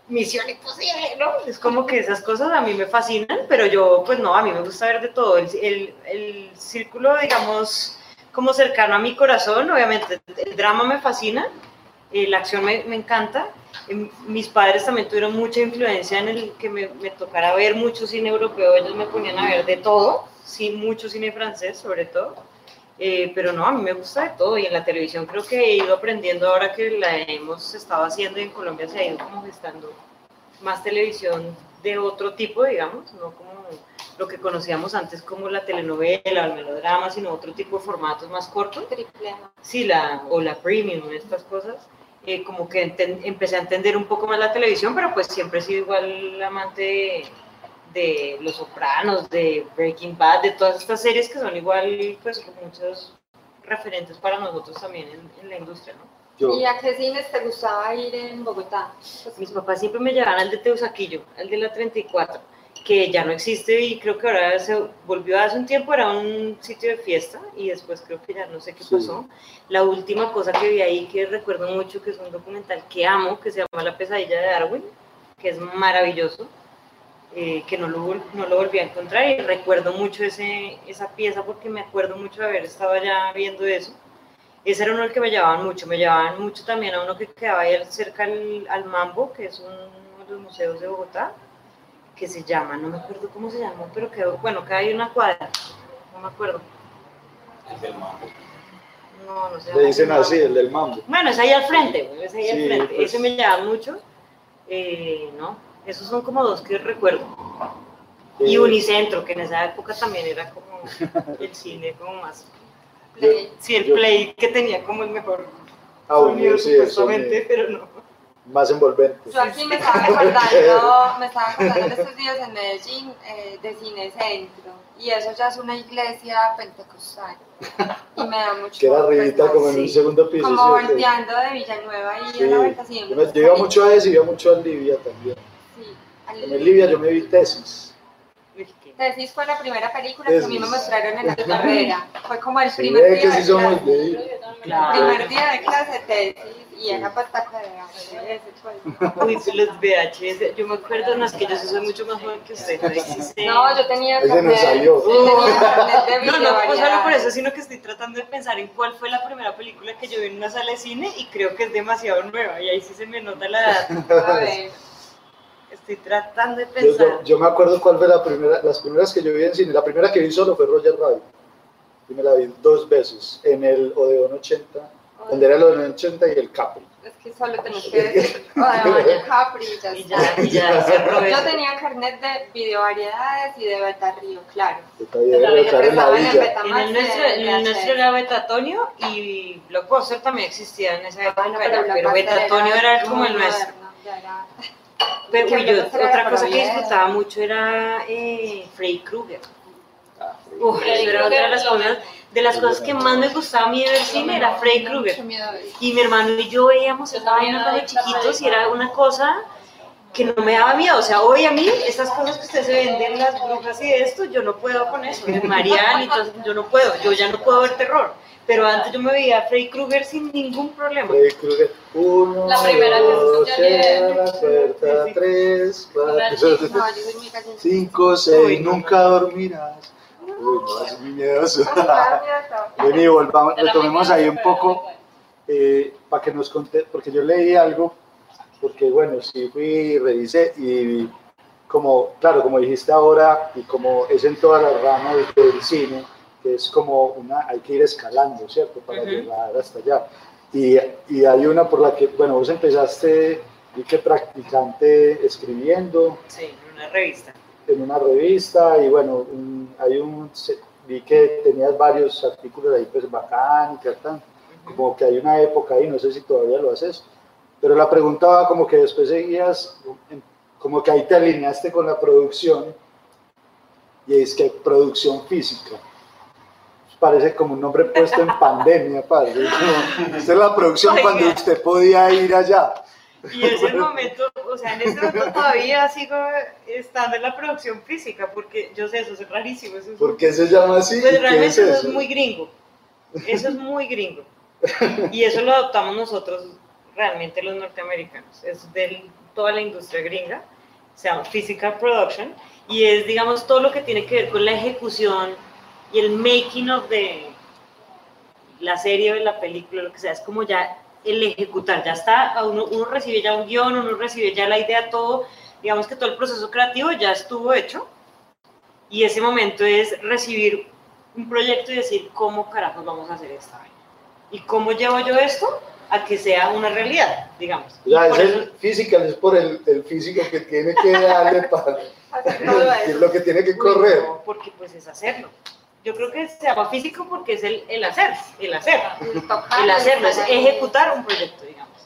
Misión Imposible, ¿no? Es como que esas cosas a mí me fascinan, pero yo, pues no, a mí me gusta ver de todo. El, el, el círculo, digamos, como cercano a mi corazón, obviamente, el drama me fascina, eh, la acción me, me encanta. Eh, Mis padres también tuvieron mucha influencia en el que me, me tocara ver mucho cine europeo, ellos me ponían a ver de todo, sí, mucho cine francés sobre todo. Eh, pero no, a mí me gusta de todo y en la televisión creo que he ido aprendiendo ahora que la hemos estado haciendo y en Colombia se ha ido como gestando más televisión de otro tipo, digamos, no como lo que conocíamos antes como la telenovela o el melodrama, sino otro tipo de formatos más cortos. Triple A. Sí, la, o la premium, estas cosas. Eh, como que empecé a entender un poco más la televisión, pero pues siempre he sido igual amante de, de Los Sopranos, de Breaking Bad, de todas estas series que son igual, pues muchos referentes para nosotros también en, en la industria, ¿no? Yo, ¿Y a qué cines te gustaba ir en Bogotá? Pues, Mis papás siempre me llevaban al de Teusaquillo, al de la 34, que ya no existe y creo que ahora se volvió hace un tiempo, era un sitio de fiesta y después creo que ya no sé qué Sí. pasó. La última cosa que vi ahí que recuerdo mucho, que es un documental que amo, que se llama La pesadilla de Darwin, que es maravilloso, eh, que no lo, no lo volví a encontrar y recuerdo mucho ese, esa pieza porque me acuerdo mucho de haber estado allá viendo eso. Ese era uno del que me llevaban mucho, me llevaban mucho también a uno que quedaba ahí cerca al, al Mambo, que es uno de los museos de Bogotá, que se llama, no me acuerdo cómo se llama, pero quedó, bueno, queda ahí una cuadra, no me acuerdo. No, no sé. le dicen así, el del mambo. Bueno, es ahí al frente, es ahí al Sí, frente. pues. Ese me llama mucho. Eh, no, esos son como dos que recuerdo. Y Eh, Unicentro, que en esa época también era como el cine como más... Play. Sí, el Yo- play que tenía como el mejor audio, sonido sí, el supuestamente, sonido pero no. más envolvente. Yo aquí me estaba acordando, me estaba acordando en estos días en Medellín eh, de Cine Centro y eso ya es una iglesia pentecostal y me da mucho Que era arribita como en un segundo piso. como volteando de Villanueva y Sí. a la vuelta siempre yo iba mucho a ese y iba mucho a Libia también. En el Libia yo me vi tesis. Tesis fue la primera película que a mí me mostraron en la carrera. Fue como el primer día. Que sí somos El primer día de clase tesis y era pataca de VHS. Uy, los VHS, yo me acuerdo, no es que yo soy mucho más joven que usted. No, yo tenía Ese no salió. No, no, pues solo por eso, sino que estoy tratando de pensar en cuál fue la primera película que yo vi en una sala de cine y creo que es demasiado nueva y ahí sí se me nota la edad. A ver. Estoy tratando de pensar. Yo, me acuerdo cuál fue la primera, las primeras que yo vi en cine. La primera que vi solo fue Roger Rabbit. Y me la vi dos veces, en el Odeon 80, donde era el Odeon 80 y el Capri. Es que solo tenés que decir Odeon Capri y ya, y ya, y ya Yo tenía carnet de videovariedades y de Beta Río, claro. Beta en, en, el nuestro, en el nuestro era Betatonio y Blockbuster también existía en esa época, pero, pero Betatonio era como el nuestro. Pero yo, otra cosa que disfrutaba mucho era eh, Freddy Krueger. Ah, era otra de las cosas, de las cosas que más me gustaba a mí de ver cine era Freddy Krueger. Y mi hermano y yo veíamos esta vaina cuando chiquitos y era una cosa que no me daba miedo. O sea, hoy a mí, estas cosas que ustedes se venden, las brujas y esto, yo no puedo con eso. Mariana y todo, yo no puedo, yo ya no puedo ver terror. Pero antes yo me veía a Freddy Krueger sin ningún problema. Freddy Krueger, uno, la primera dos, la puerta, tres, cuatro, cinco, seis, nunca dormirás. Uy, no, es muy miedoso. Vení, volvamos, retomemos ahí un poco eh, para que nos conté, porque yo leí algo, porque bueno, sí fui y revisé y como, claro, como dijiste ahora, y como es en todas las ramas del cine, es como una, hay que ir escalando, ¿cierto? Para llegar hasta allá. Y, y, hay una por la que, bueno, vos empezaste, y que practicante escribiendo. Sí, en una revista. En una revista, y bueno, hay un, vi que tenías varios artículos ahí, pues bacán y tal, como que hay una época ahí, no sé si todavía lo haces, pero la pregunta va como que después seguías, como que ahí te alineaste con la producción, y es que producción física parece como un nombre puesto en pandemia, padre. esta es la producción cuando usted podía ir allá. Y es el momento, o sea, en este momento todavía sigo estando en la producción física, porque yo sé, eso es rarísimo. Eso ¿Por qué se llama así? Pues realmente eso? es muy gringo. Eso es muy gringo. Y eso lo adoptamos nosotros, realmente los norteamericanos. Es de toda la industria gringa. Se llama Physical Production. Y es, digamos, todo lo que tiene que ver con la ejecución y el making of de la serie o la película, lo que sea, es como ya el ejecutar, ya está, uno, uno recibe ya un guion, uno recibe ya la idea, todo, digamos que todo el proceso creativo ya estuvo hecho y ese momento es recibir un proyecto y decir, ¿cómo carajos vamos a hacer esta vaina? ¿Y cómo llevo yo esto a que sea una realidad, digamos? Ya, es el físico, es por el, el, físico que tiene que darle para... es lo que tiene que correr. porque pues es hacerlo yo creo que se llama físico porque es el, el hacer, el hacer, el hacer, es ejecutar un proyecto, digamos.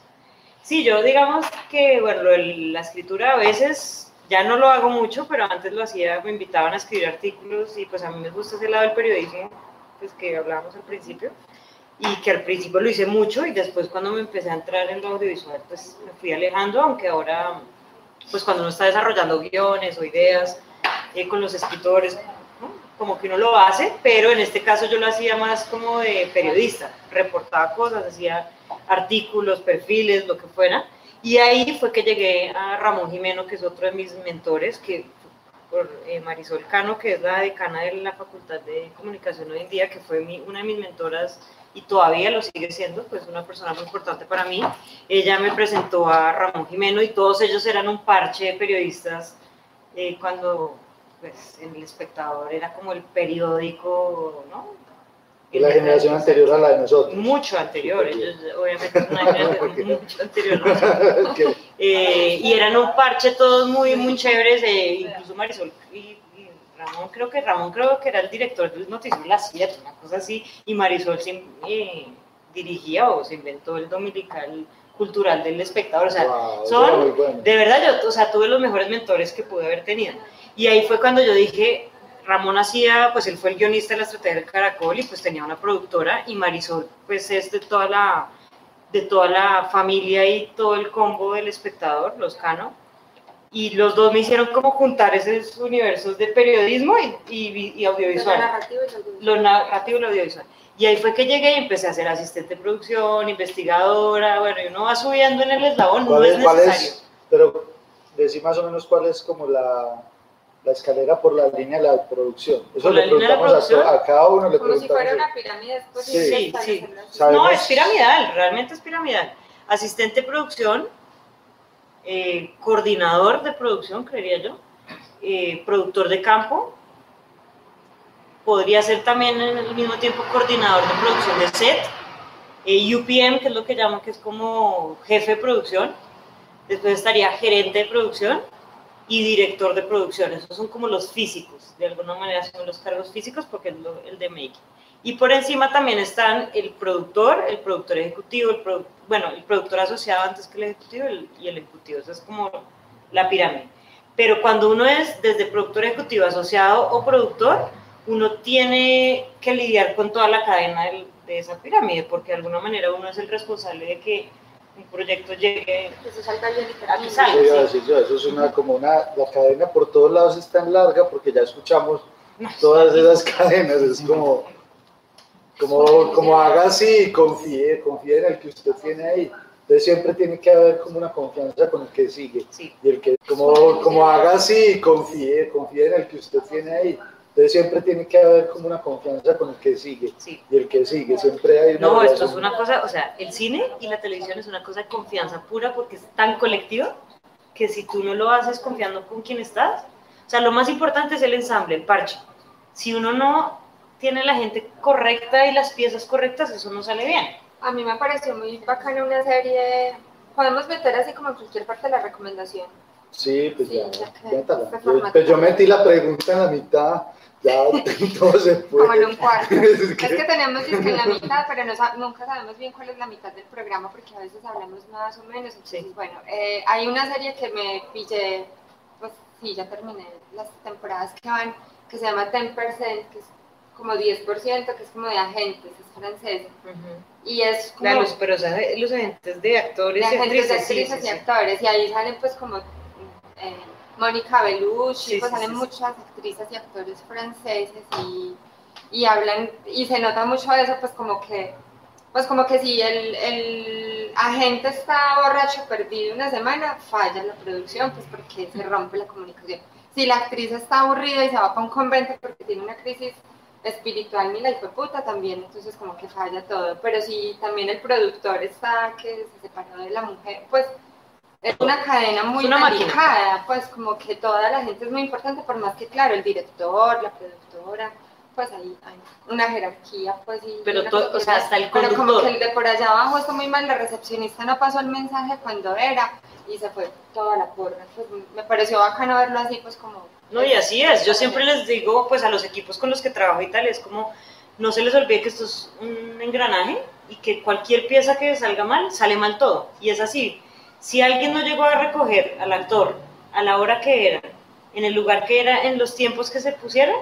Sí, yo digamos que, bueno, la escritura a veces ya no lo hago mucho, pero antes lo hacía, me invitaban a escribir artículos y pues a mí me gusta ese lado del periodismo, pues que hablábamos al principio, y que al principio lo hice mucho y después cuando me empecé a entrar en lo audiovisual, pues me fui alejando, aunque ahora, pues cuando uno está desarrollando guiones o ideas eh, con los escritores, como que uno lo hace, pero en este caso yo lo hacía más como de periodista, reportaba cosas, hacía artículos, perfiles, lo que fuera, y ahí fue que llegué a Ramón Jimeno, que es otro de mis mentores, que por eh, Marisol Cano, que es la decana de la Facultad de Comunicación hoy en día, que fue mi, una de mis mentoras y todavía lo sigue siendo, pues una persona muy importante para mí. Ella me presentó a Ramón Jimeno y todos ellos eran un parche de periodistas eh, cuando pues en El Espectador era como el periódico, ¿no? Y la generación anterior a la de nosotros. Mucho anterior, ellos obviamente es una generación mucho anterior. Eh, y eran un parche todos muy, muy chéveres, eh, incluso Marisol y, Ramón, creo que Ramón creo que era el director del noticiero La 7, una cosa así, y Marisol se, eh, dirigía o se inventó el dominical cultural del espectador, o sea, son, de verdad, yo, o sea, tuve los mejores mentores que pude haber tenido. Y ahí fue cuando yo dije, Ramón hacía, pues él fue el guionista de la estrategia del Caracol y pues tenía una productora y Marisol pues es de toda la, de toda la familia y todo el combo del espectador, los Cano. Y los dos me hicieron como juntar esos universos de periodismo y, y, audiovisual. Lo narrativo y audiovisual. Lo narrativo y lo audiovisual. Y ahí fue que llegué y empecé a ser asistente de producción, investigadora, bueno, y uno va subiendo en el eslabón, no es, necesario. pero decí más o menos cuál es como la, la escalera por la línea de la producción. Eso le preguntamos a, a, cada uno. Le como si fuera una pirámide. Sí, sí, sí. No, es piramidal, realmente es piramidal. Asistente de producción, eh, coordinador de producción, creería yo, eh, productor de campo, podría ser también en el mismo tiempo coordinador de producción de set, eh, UPM, que es lo que llaman, que es como jefe de producción, después estaría gerente de producción y director de producción, esos son como los físicos, de alguna manera son los cargos físicos porque es el de making. Y por encima también están el productor, el productor ejecutivo, el bueno, el productor asociado antes que el ejecutivo y el ejecutivo, eso es como la pirámide. Pero cuando uno es desde productor ejecutivo asociado o productor, uno tiene que lidiar con toda la cadena de, esa pirámide, porque de alguna manera uno es el responsable de que un proyecto llegue eso salga bien y eso es una como una la cadena por todos lados es tan larga porque ya escuchamos todas esas cadenas es como como, como haga así confíe confíe en el que usted tiene ahí. Entonces siempre tiene que haber como una confianza con el que sigue. Y el que como, como haga así confíe confíe en el que usted tiene ahí. Entonces siempre tiene que haber como una confianza con el que sigue. Y el que sigue, siempre hay una... No, esto es una cosa, o sea, el cine y la televisión es una cosa de confianza pura porque es tan colectivo que si tú no lo haces confiando con quien estás, o sea, lo más importante es el ensamble, el parche. Si uno no tiene la gente correcta y las piezas correctas, eso no sale bien. A mí me pareció muy bacana una serie, podemos meter así como en cualquier parte de la recomendación. Sí, pues ya, pues yo metí la pregunta en la mitad ya se puede. Como en un cuarto. es, que... tenemos que la mitad, pero nunca sabemos bien cuál es la mitad del programa porque a veces hablamos más o menos. Entonces, bueno, eh, hay una serie que me pillé, pues sí, ya terminé las temporadas que van, que se llama 10%, que es como 10%, que es como de agentes, es francés. Y es como... Claro, pero o sea, los agentes de actores de agentes de actrices y actores, y ahí salen pues como... Eh, Mónica Bellucci, pues salen muchas actrices y actores franceses y, y, hablan, y se nota mucho eso, pues como que, pues como que si el, el agente está borracho, perdido una semana, falla la producción, pues porque se rompe la comunicación. Si la actriz está aburrida y se va para un convento porque tiene una crisis espiritual ni la hijo puta también, entonces como que falla todo. Pero si también el productor está que se separó de la mujer, pues es una cadena muy delicada, pues como que toda la gente es muy importante, por más que claro, el director, la productora, pues hay, hay una jerarquía, pues y pero todo, o sea, hasta el conductor. Pero como que el de por allá abajo está muy mal, la recepcionista no pasó el mensaje cuando era y se fue toda la porra, pues me pareció bacano verlo así, pues como... No, y así es, yo siempre les digo, pues a los equipos con los que trabajo y tal, es como, no se les olvide que esto es un engranaje y que cualquier pieza que salga mal, sale mal todo, y es así. Si alguien no llegó a recoger al actor a la hora que era, en el lugar que era, en los tiempos que se pusieron,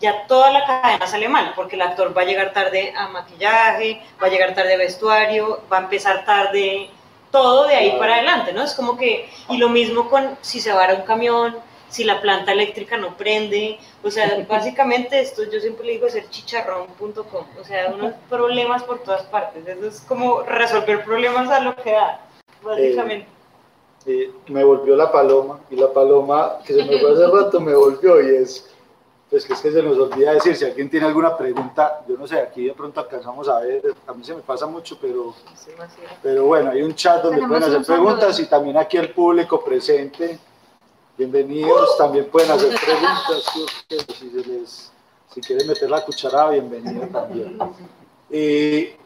ya toda la cadena sale mal, porque el actor va a llegar tarde a maquillaje, va a llegar tarde a vestuario, va a empezar tarde todo de ahí para adelante, ¿no? Es como que, y lo mismo con si se va a un camión, si la planta eléctrica no prende, o sea, básicamente esto yo siempre le digo es el chicharrón.com, o sea, unos problemas por todas partes, eso es como resolver problemas a lo que da. Básicamente. Eh, me volvió la paloma y la paloma que se me fue hace rato me volvió y es pues que es que se nos olvida decir si alguien tiene alguna pregunta yo no sé aquí de pronto alcanzamos a ver a mí se me pasa mucho pero pero bueno hay un chat donde pueden hacer preguntas y también aquí el público presente bienvenidos también pueden hacer preguntas si, les, si quieren meter la cucharada bienvenido también. Eh,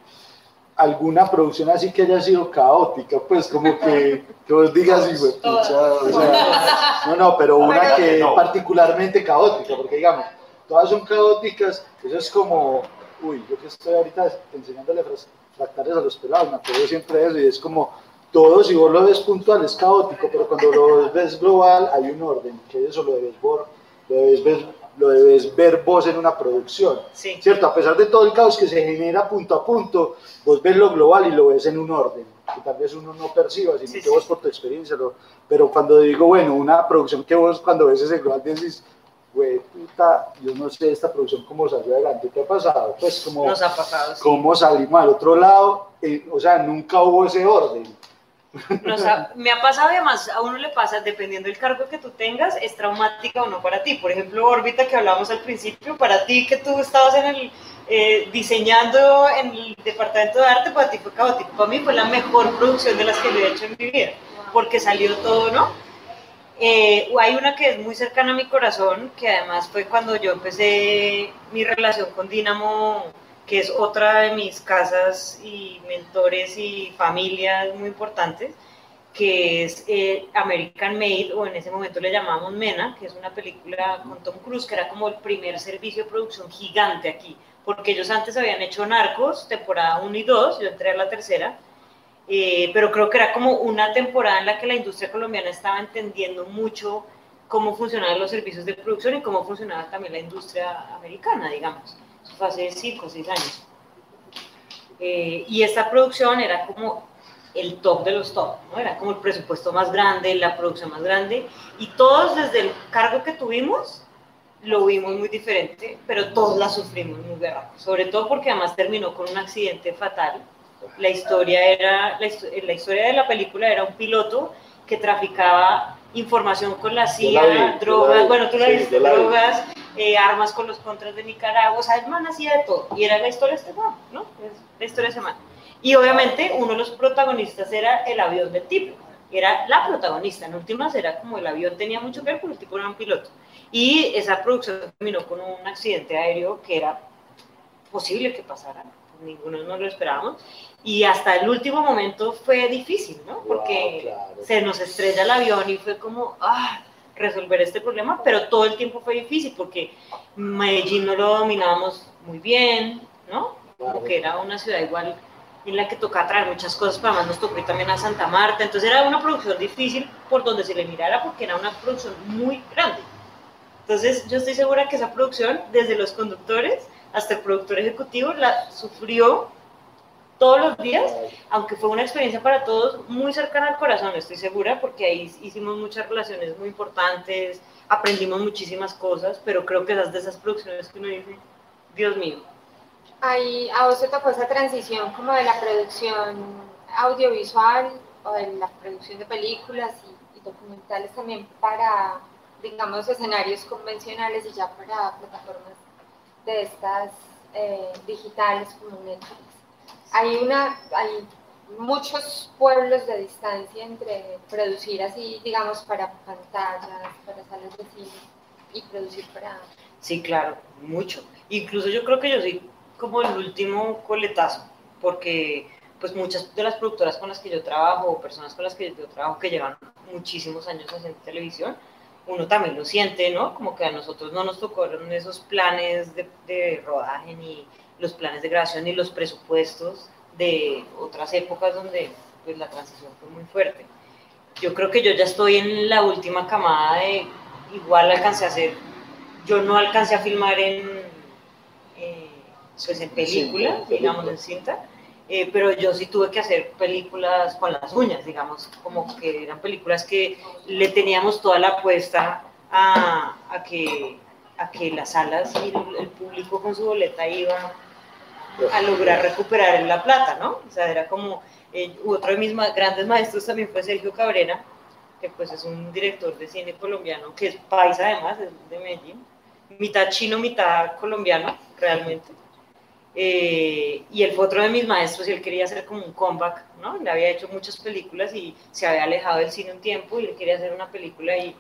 alguna producción así que haya sido caótica, pues como que, que vos digas, o sea, no, no, pero una que particularmente caótica, porque digamos, todas son caóticas, eso es como, uy, yo que estoy ahorita enseñándole fractales a los pelados, me acuerdo siempre de eso, y es como, todo si vos lo ves puntual es caótico, pero cuando lo ves global hay un orden, que eso lo debes, ver, lo debes ver lo debes ver vos en una producción, ¿cierto? A pesar de todo el caos que se genera punto a punto, vos ves lo global y lo ves en un orden. que tal vez uno no perciba, sino que vos por tu experiencia, lo, pero cuando digo, bueno, una producción que vos cuando ves ese global dices, güey, puta, yo no sé esta producción cómo salió adelante, ¿qué ha pasado? Pues como, Nos ha pasado, sí. cómo salimos al otro lado, eh, o sea, nunca hubo ese orden. Me ha pasado además, a uno le pasa, dependiendo del cargo que tú tengas, es traumática o no para ti. Por ejemplo, órbita que hablábamos al principio, para ti que tú estabas en el eh, diseñando en el departamento de arte, para ti fue caótico. Para mí fue la mejor producción de las que yo he hecho en mi vida, porque salió todo, ¿no? Eh, hay una que es muy cercana a mi corazón, que además fue cuando yo empecé mi relación con Dinamo, que es otra de mis casas y mentores y familias muy importantes, que es eh, American Made, o en ese momento le llamábamos Mena, que es una película con Tom Cruise, que era como el primer servicio de producción gigante aquí, porque ellos antes habían hecho Narcos, temporada 1 y 2, yo entré a la tercera, eh, pero creo que era como una temporada en la que la industria colombiana estaba entendiendo mucho cómo funcionaban los servicios de producción y cómo funcionaba también la industria americana, digamos. Hace 5 o 6 años. Eh, y esta producción era como el top de los top, ¿no? Era como el presupuesto más grande, la producción más grande, y todos desde el cargo que tuvimos lo vimos muy diferente, pero todos la sufrimos muy berraco, sobre todo porque además terminó con un accidente fatal. La historia era, la, la historia de la película era un piloto que traficaba información con la CIA, la vi, drogas, bueno, tú la sí, viste, drogas, eh, armas con los contras de Nicaragua, o sea, el man hacía de todo, y era la historia de este man, ¿no? Es la historia de ese man. Y obviamente uno de los protagonistas era el avión del tipo, era la protagonista, en últimas era como el avión tenía mucho que ver, pero el tipo era un piloto. Y esa producción terminó con un accidente aéreo que era posible que pasara, ninguno nos lo esperábamos, y hasta el último momento fue difícil, ¿no? Porque Wow, claro. se nos estrella el avión y fue como, ah, resolver este problema, pero todo el tiempo fue difícil porque Medellín no lo dominábamos muy bien, ¿no? Como que era una ciudad igual en la que tocaba traer muchas cosas, pero además nos tocó ir también a Santa Marta, entonces era una producción difícil por donde se le mirara porque era una producción muy grande. Entonces yo estoy segura que esa producción, desde los conductores hasta el productor ejecutivo, la sufrió todos los días aunque fue una experiencia para todos muy cercana al corazón, estoy segura, porque ahí hicimos muchas relaciones muy importantes, aprendimos muchísimas cosas, pero creo que esas de esas producciones que uno dice, Dios mío, Ahí a vos te tocó esa transición como de la producción audiovisual o de la producción de películas y, y documentales también para, digamos, escenarios convencionales y ya para plataformas de estas eh, digitales como Netflix. Hay, una, hay muchos pueblos de distancia entre producir así, digamos, para pantallas, para salas de cine y producir para... sí, claro, mucho. Incluso yo creo que yo soy como el último coletazo, porque pues muchas de las productoras con las que yo trabajo, o personas con las que yo trabajo que llevan muchísimos años haciendo televisión, uno también lo siente, ¿no? Como que a nosotros no nos tocaron esos planes de, de rodaje, ni los planes de grabación, ni los presupuestos de otras épocas donde pues, la transición fue muy fuerte. Yo creo que yo ya estoy en la última camada de, igual alcancé a hacer, yo no alcancé a filmar en, eh, pues en película, Cinta, digamos, película. en cinta, eh, pero yo sí tuve que hacer películas con las uñas, digamos, como que eran películas que le teníamos toda la apuesta a, a que, a que las salas y el, el público con su boleta iba a lograr recuperar la plata, ¿no? O sea, era como, eh, otro de mis grandes maestros también fue Sergio Cabrera, que pues es un director de cine colombiano, que es paisa además, es de Medellín, mitad chino, mitad colombiano, realmente. Eh, y él fue otro de mis maestros y él quería hacer como un comeback, ¿no? Le había hecho muchas películas y se había alejado del cine un tiempo y él quería hacer una película y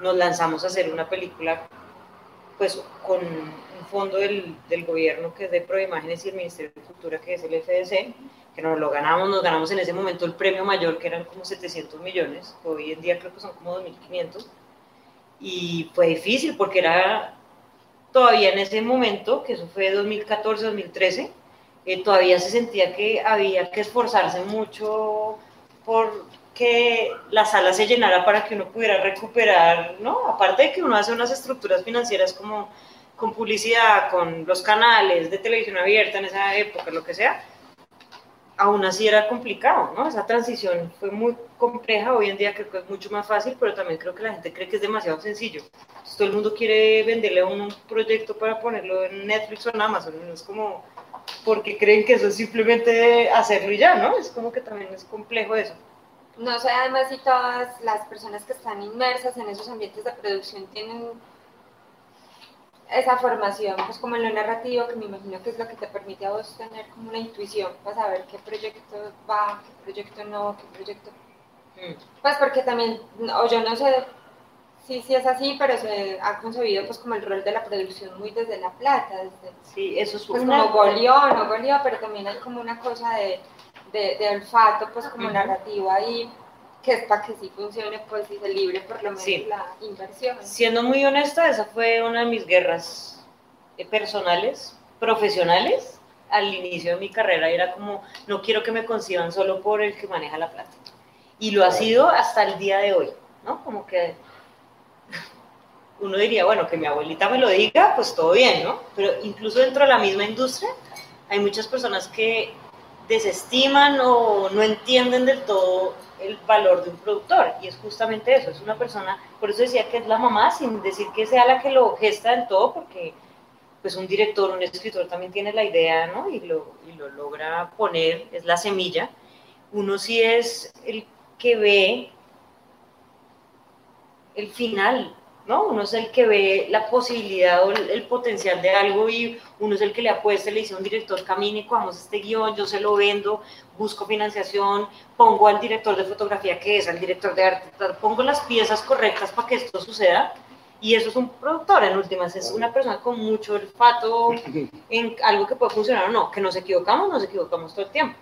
nos lanzamos a hacer una película pues con fondo del, del gobierno que es de Proimágenes y el Ministerio de Cultura que es el FDC, que nos lo ganamos, nos ganamos en ese momento el premio mayor que eran como 700 millones, que hoy en día creo que son como 2.500 y fue difícil porque era todavía en ese momento, que eso fue 2014-2013, eh, todavía se sentía que había que esforzarse mucho por que la sala se llenara para que uno pudiera recuperar, ¿no? Aparte de que uno hace unas estructuras financieras como con publicidad, con los canales de televisión abierta en esa época, lo que sea, aún así era complicado, ¿no? Esa transición fue muy compleja, hoy en día creo que es mucho más fácil, pero también creo que la gente cree que es demasiado sencillo. todo el mundo quiere venderle un proyecto para ponerlo en Netflix o en Amazon, es como porque creen que eso es simplemente hacerlo y ya, ¿no? Es como que también es complejo eso. No sé, además si todas las personas que están inmersas en esos ambientes de producción tienen esa formación, pues como en lo narrativo, que me imagino que es lo que te permite a vos tener como una intuición para saber qué proyecto va, qué proyecto no, qué proyecto... Mm. Pues porque también, o yo no sé si sí, es así, pero se ha concebido pues como el rol de la producción muy desde la plata, desde, sí, eso es pues como Golió, no Golió, pero también hay como una cosa de, de, olfato, pues como narrativo ahí que es para que sí funcione, pues y se libre por lo menos la inversión. Siendo muy honesta, esa fue una de mis guerras eh, personales, profesionales, al inicio de mi carrera, era como, no quiero que me conciban solo por el que maneja la plata. Y lo ha sido hasta el día de hoy, ¿no? Como que uno diría, bueno, que mi abuelita me lo diga, pues todo bien, ¿no? Pero incluso dentro de la misma industria hay muchas personas que desestiman o no entienden del todo el valor de un productor y es justamente eso, es una persona, por eso decía que es la mamá, sin decir que sea la que lo gesta del todo, porque pues un director, un escritor también tiene la idea, ¿no? Y lo, y lo logra poner, es la semilla. Uno sí es el que ve el final, ¿no? Uno es el que ve la posibilidad o el, potencial de algo y uno es el que le apuesta, le dice a un director, camine, cojamos este guion, yo se lo vendo, busco financiación, pongo al director de fotografía que es, al director de arte, pongo las piezas correctas para que esto suceda. Y eso es un productor, en últimas, es una persona con mucho olfato en algo que puede funcionar o no. Que nos equivocamos, nos equivocamos todo el tiempo.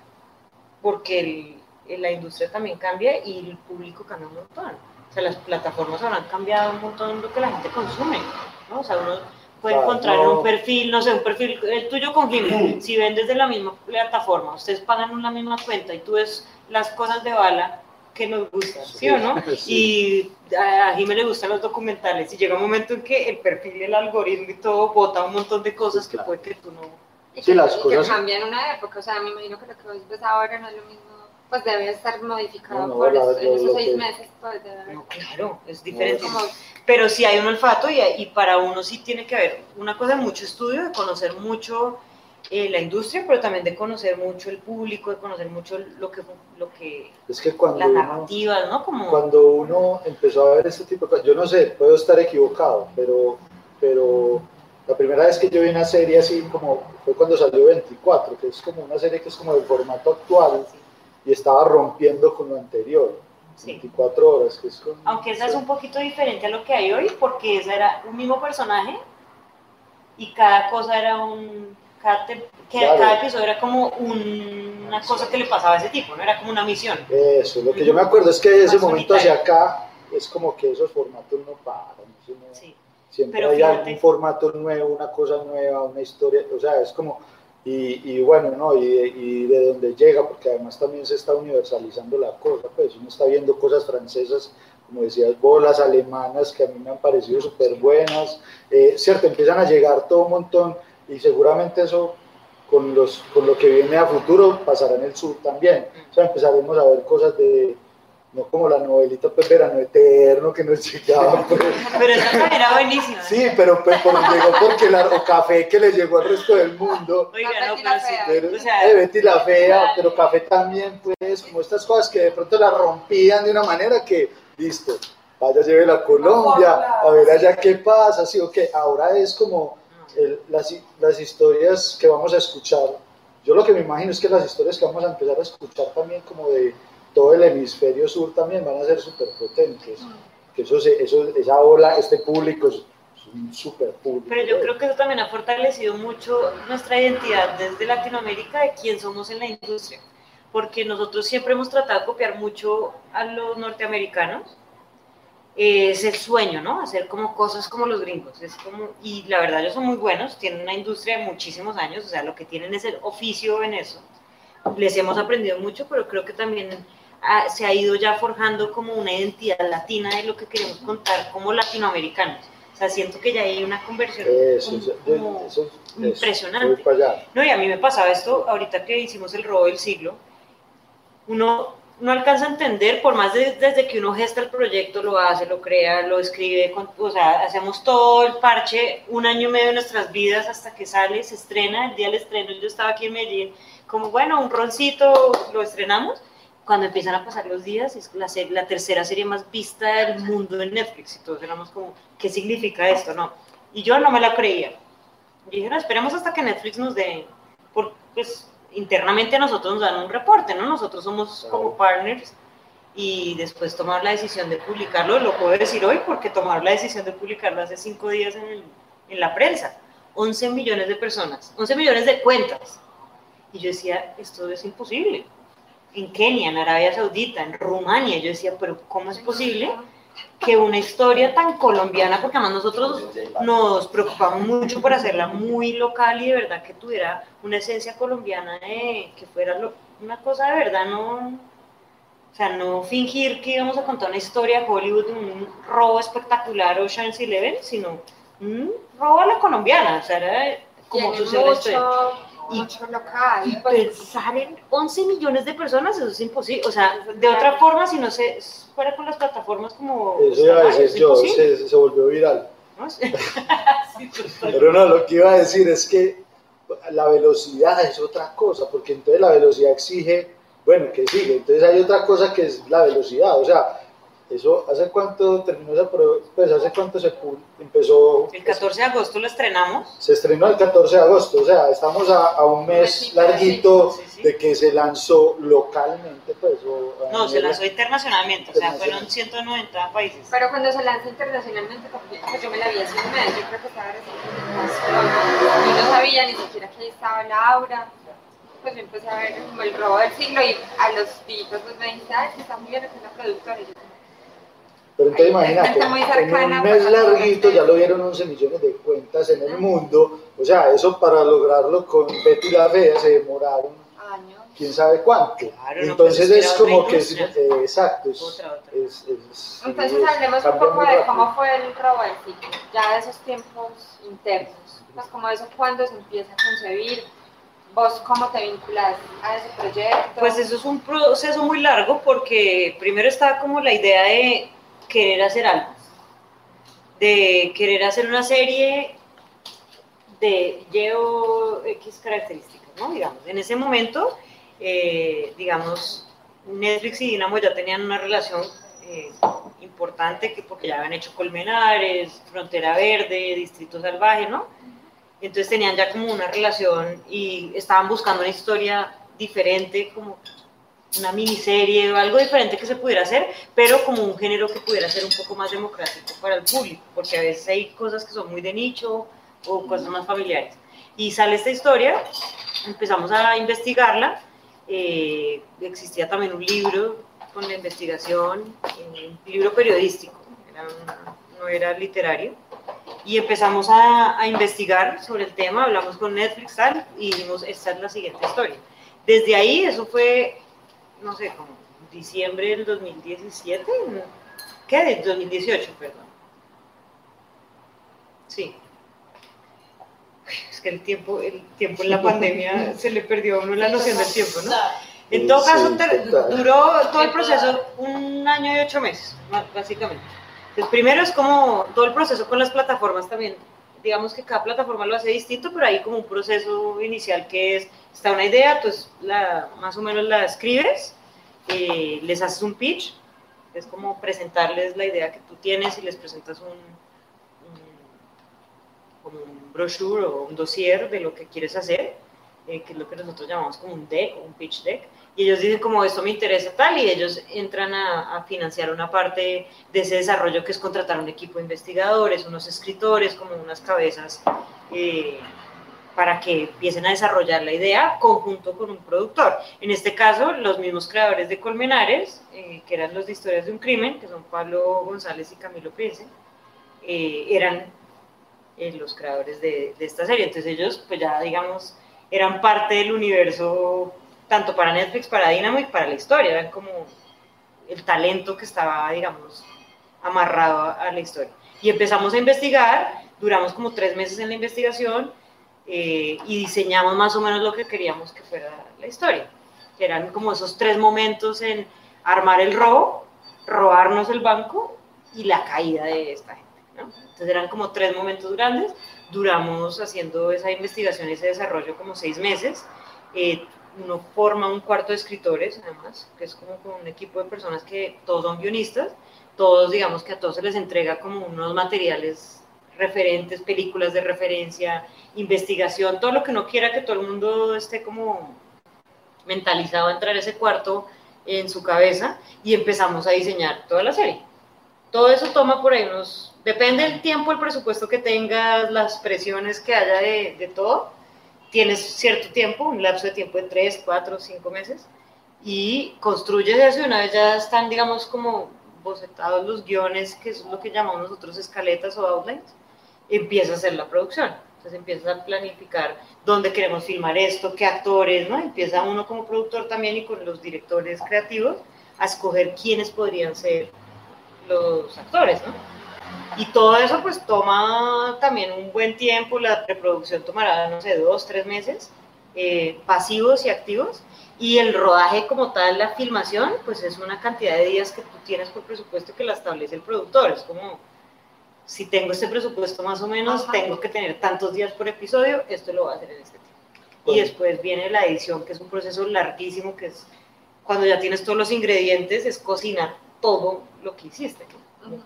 Porque la industria también cambia y el público cambia un montón o sea, las plataformas habrán cambiado un montón lo que la gente consume, ¿no? O sea, uno puede encontrar un perfil, no sé, un perfil, el tuyo con Jimmy, si vendes de la misma plataforma, ustedes pagan una misma cuenta y tú ves las cosas de bala que nos gustan, ¿sí, o no? Y a Jimmy le gustan los documentales y llega un momento en que el perfil, el algoritmo y todo bota un montón de cosas que puede que tú no... Y que, las cosas... que cambian una época, o sea, me imagino que lo que vos ves ahora no es lo mismo pues debe estar modificado por en esos seis meses. Pues No, claro, es diferente. Pero sí hay un olfato y, y, para uno sí tiene que haber una cosa de mucho estudio, de conocer mucho eh, la industria, pero también de conocer mucho el público, de conocer mucho lo que, lo que es que cuando las narrativas, ¿no? Como... Cuando uno empezó a ver este tipo de cosas, yo no sé, puedo estar equivocado, pero, pero la primera vez que yo vi una serie así como fue cuando salió 24, que es como una serie que es como del formato actual y estaba rompiendo con lo anterior. 24 horas, que es Aunque esa es un poquito diferente a lo que hay hoy, porque esa era un mismo personaje y cada cosa era un. Cada, cada episodio era como una cosa que le pasaba a ese tipo, no era como una misión. Eso, lo que yo me acuerdo es que de ese momento hacia acá es como que esos formatos no paran. Siempre hay algún formato nuevo, una cosa nueva, una historia, o sea, es como y, bueno, ¿no? Y, de dónde llega, porque además también se está universalizando la cosa, pues uno está viendo cosas francesas, como decías bolas alemanas que a mí me han parecido súper buenas, eh, cierto, empiezan a llegar todo un montón y seguramente eso con, los, con lo que viene a futuro pasará en el sur también, o sea, empezaremos a ver cosas de, no como la novelita pues verano eterno que nos llegaba. Pues. Pero esa era buenísima. Sí, pero pues, por, llegó porque la, o café que le llegó al resto del mundo. Oiga, no, pero sí. Pero, o sea, eh, Betty la fea, pero café también, pues, como estas cosas que de pronto la rompían de una manera que, listo, vaya, lleve la Colombia, a ver allá qué pasa, sí, ok, ahora es como las, las historias que vamos a escuchar. Yo lo que me imagino es que las historias que vamos a empezar a escuchar también como de todo el hemisferio sur también van a ser súper potentes. Que eso, eso, esa ola, este público es, un súper público. Pero yo creo que eso también ha fortalecido mucho nuestra identidad desde Latinoamérica de quién somos en la industria. Porque nosotros siempre hemos tratado de copiar mucho a los norteamericanos. es el sueño, ¿no? Hacer como cosas como los gringos. Es como, y la verdad, ellos son muy buenos, tienen una industria de muchísimos años, o sea, lo que tienen es el oficio en eso. Les hemos aprendido mucho, pero creo que también se ha ido ya forjando como una identidad latina de lo que queremos contar como latinoamericanos. O sea, siento que ya hay una conversión impresionante. No, y a mí me pasaba esto ahorita que hicimos el robo del siglo. Uno no alcanza a entender, por más desde que uno gesta el proyecto, lo hace, lo crea, lo escribe, o sea, hacemos todo el parche un año y medio de nuestras vidas hasta que sale, se estrena, el día del estreno, yo estaba aquí en Medellín, como bueno, un roncito, lo estrenamos, cuando empiezan a pasar los días, es la, la tercera serie más vista del mundo en Netflix, y todos éramos como, ¿qué significa esto? No, y yo no me la creía. Y dije, no, esperemos hasta que Netflix nos dé, por, pues internamente a nosotros nos dan un reporte, ¿no? Nosotros somos como partners y después tomar la decisión de publicarlo, lo puedo decir hoy porque tomar la decisión de publicarlo hace cinco días en, en la prensa. 11 millones de personas, 11 millones de cuentas. Y yo decía, esto es imposible. En Kenia, en Arabia Saudita, en Rumania, yo decía, pero ¿cómo es posible que una historia tan colombiana, porque además nosotros nos preocupamos mucho por hacerla muy local y de verdad que tuviera una esencia colombiana, que fuera una cosa de verdad, no, o sea, no fingir que íbamos a contar una historia de Hollywood, un robo espectacular o Chance Eleven, sino un robo a la colombiana, o sea, era como sucede y, mucho local. Y pensar en 11 millones de personas, eso es imposible. O sea, de otra forma, si no se fuera con las plataformas como... Eso iba a decir yo, se, se, volvió viral. ¿No? Pero no, lo que iba a decir es que la velocidad es otra cosa, porque entonces la velocidad exige, bueno, que sigue, entonces hay otra cosa que es la velocidad, o sea, eso, ¿hace cuánto terminó esa prueba? Pues, ¿hace cuánto se empezó? El 14 de agosto lo estrenamos. Se estrenó el 14 de agosto, o sea, estamos a, un mes larguito de que se lanzó localmente, pues. no, se lanzó internacionalmente, o sea, fueron 190 países. Pero cuando se lanza internacionalmente, pues yo me la vi hace un mes, yo creo que estaba recién y no sabía ni siquiera que ahí estaba Laura pues yo empecé a ver como el robo del siglo y a los tipos pues me dijiste, ay, está muy bien, es una productora. Pero entonces imagínate, en un mes larguito ya lo vieron 11 millones de cuentas en el mundo. O sea, eso para lograrlo con Betty la Fea se demoraron años. quién sabe cuánto. Entonces es como que, es, eh, exacto. Es, otra, otra. Entonces hablemos un poco de cómo fue el trabajo del ya de esos tiempos internos. Pues como eso, cuando se empieza a concebir, ¿Vos cómo te vinculas a ese proyecto? Pues eso es un proceso muy largo porque primero está como la idea de querer hacer algo, de querer hacer una serie de llevo X características, ¿no? Digamos, en ese momento, eh, digamos, Netflix y Dinamo ya tenían una relación eh, importante que porque ya habían hecho Colmenares, Frontera Verde, Distrito Salvaje, ¿no? Entonces tenían ya como una relación y estaban buscando una historia diferente, como una miniserie o algo diferente que se pudiera hacer, pero como un género que pudiera ser un poco más democrático para el público, porque a veces hay cosas que son muy de nicho o cosas más familiares. Y sale esta historia, empezamos a investigarla, eh, existía también un libro con la investigación, un libro periodístico, no era literario, y empezamos a, a, investigar sobre el tema, hablamos con Netflix tal, y dijimos, esta es la siguiente historia. Desde ahí, eso fue no sé, como diciembre del 2017, ¿qué? Del 2018, perdón. Sí. Es que el tiempo, el tiempo en la pandemia se le perdió a uno la noción del tiempo, ¿no? En todo caso, duró todo el proceso un año y ocho meses, básicamente. Entonces, primero es como todo el proceso con las plataformas también. Digamos que cada plataforma lo hace distinto, pero hay como un proceso inicial que es está una idea, pues la, más o menos la escribes, eh, les haces un pitch, es como presentarles la idea que tú tienes y les presentas un, como un brochure o un dossier de lo que quieres hacer, eh, que es lo que nosotros llamamos como un deck un pitch deck, y ellos dicen como esto me interesa tal, y ellos entran a, a, financiar una parte de ese desarrollo que es contratar un equipo de investigadores, unos escritores, como unas cabezas. Eh, para que empiecen a desarrollar la idea conjunto con un productor. En este caso, los mismos creadores de Colmenares, eh, que eran los de Historias de un Crimen, que son Pablo González y Camilo Prince, eh, eran eh, los creadores de, de, esta serie. Entonces ellos, pues ya digamos, eran parte del universo, tanto para Netflix, para Dynamo y para la historia, eran como el talento que estaba, digamos, amarrado a la historia. Y empezamos a investigar, duramos como tres meses en la investigación eh, y diseñamos más o menos lo que queríamos que fuera la historia, que eran como esos tres momentos en armar el robo, robarnos el banco y la caída de esta gente. Entonces eran como tres momentos grandes, duramos haciendo esa investigación, ese desarrollo como seis meses. Eh, uno forma un cuarto de escritores, además, que es como un equipo de personas que todos son guionistas, todos, digamos que a todos se les entrega como unos materiales referentes, películas de referencia, investigación, todo lo que no quiera que todo el mundo esté como mentalizado a entrar a ese cuarto en su cabeza y empezamos a diseñar toda la serie. Todo eso toma por ahí unos, depende del tiempo, el presupuesto que tengas, las presiones que haya de, de todo, tienes cierto tiempo, un lapso de tiempo de 3, 4, 5 meses y construyes eso y una vez ya están, digamos, como bocetados los guiones, que es lo que llamamos nosotros escaletas o outlines, empieza a hacer la producción. Entonces empiezas a planificar dónde queremos filmar esto, qué actores, ¿no? Empieza uno como productor también y con los directores creativos a escoger quiénes podrían ser los actores, ¿no? Y todo eso pues toma también un buen tiempo, la preproducción tomará, no sé, dos, tres meses, eh, pasivos y activos, y el rodaje como tal, la filmación, pues es una cantidad de días que tú tienes por presupuesto que la establece el productor. Es como, si tengo este presupuesto más o menos, tengo que tener tantos días por episodio, esto lo voy a hacer en este tiempo. Y después viene la edición, que es un proceso larguísimo, que es cuando ya tienes todos los ingredientes, es cocinar todo lo que hiciste,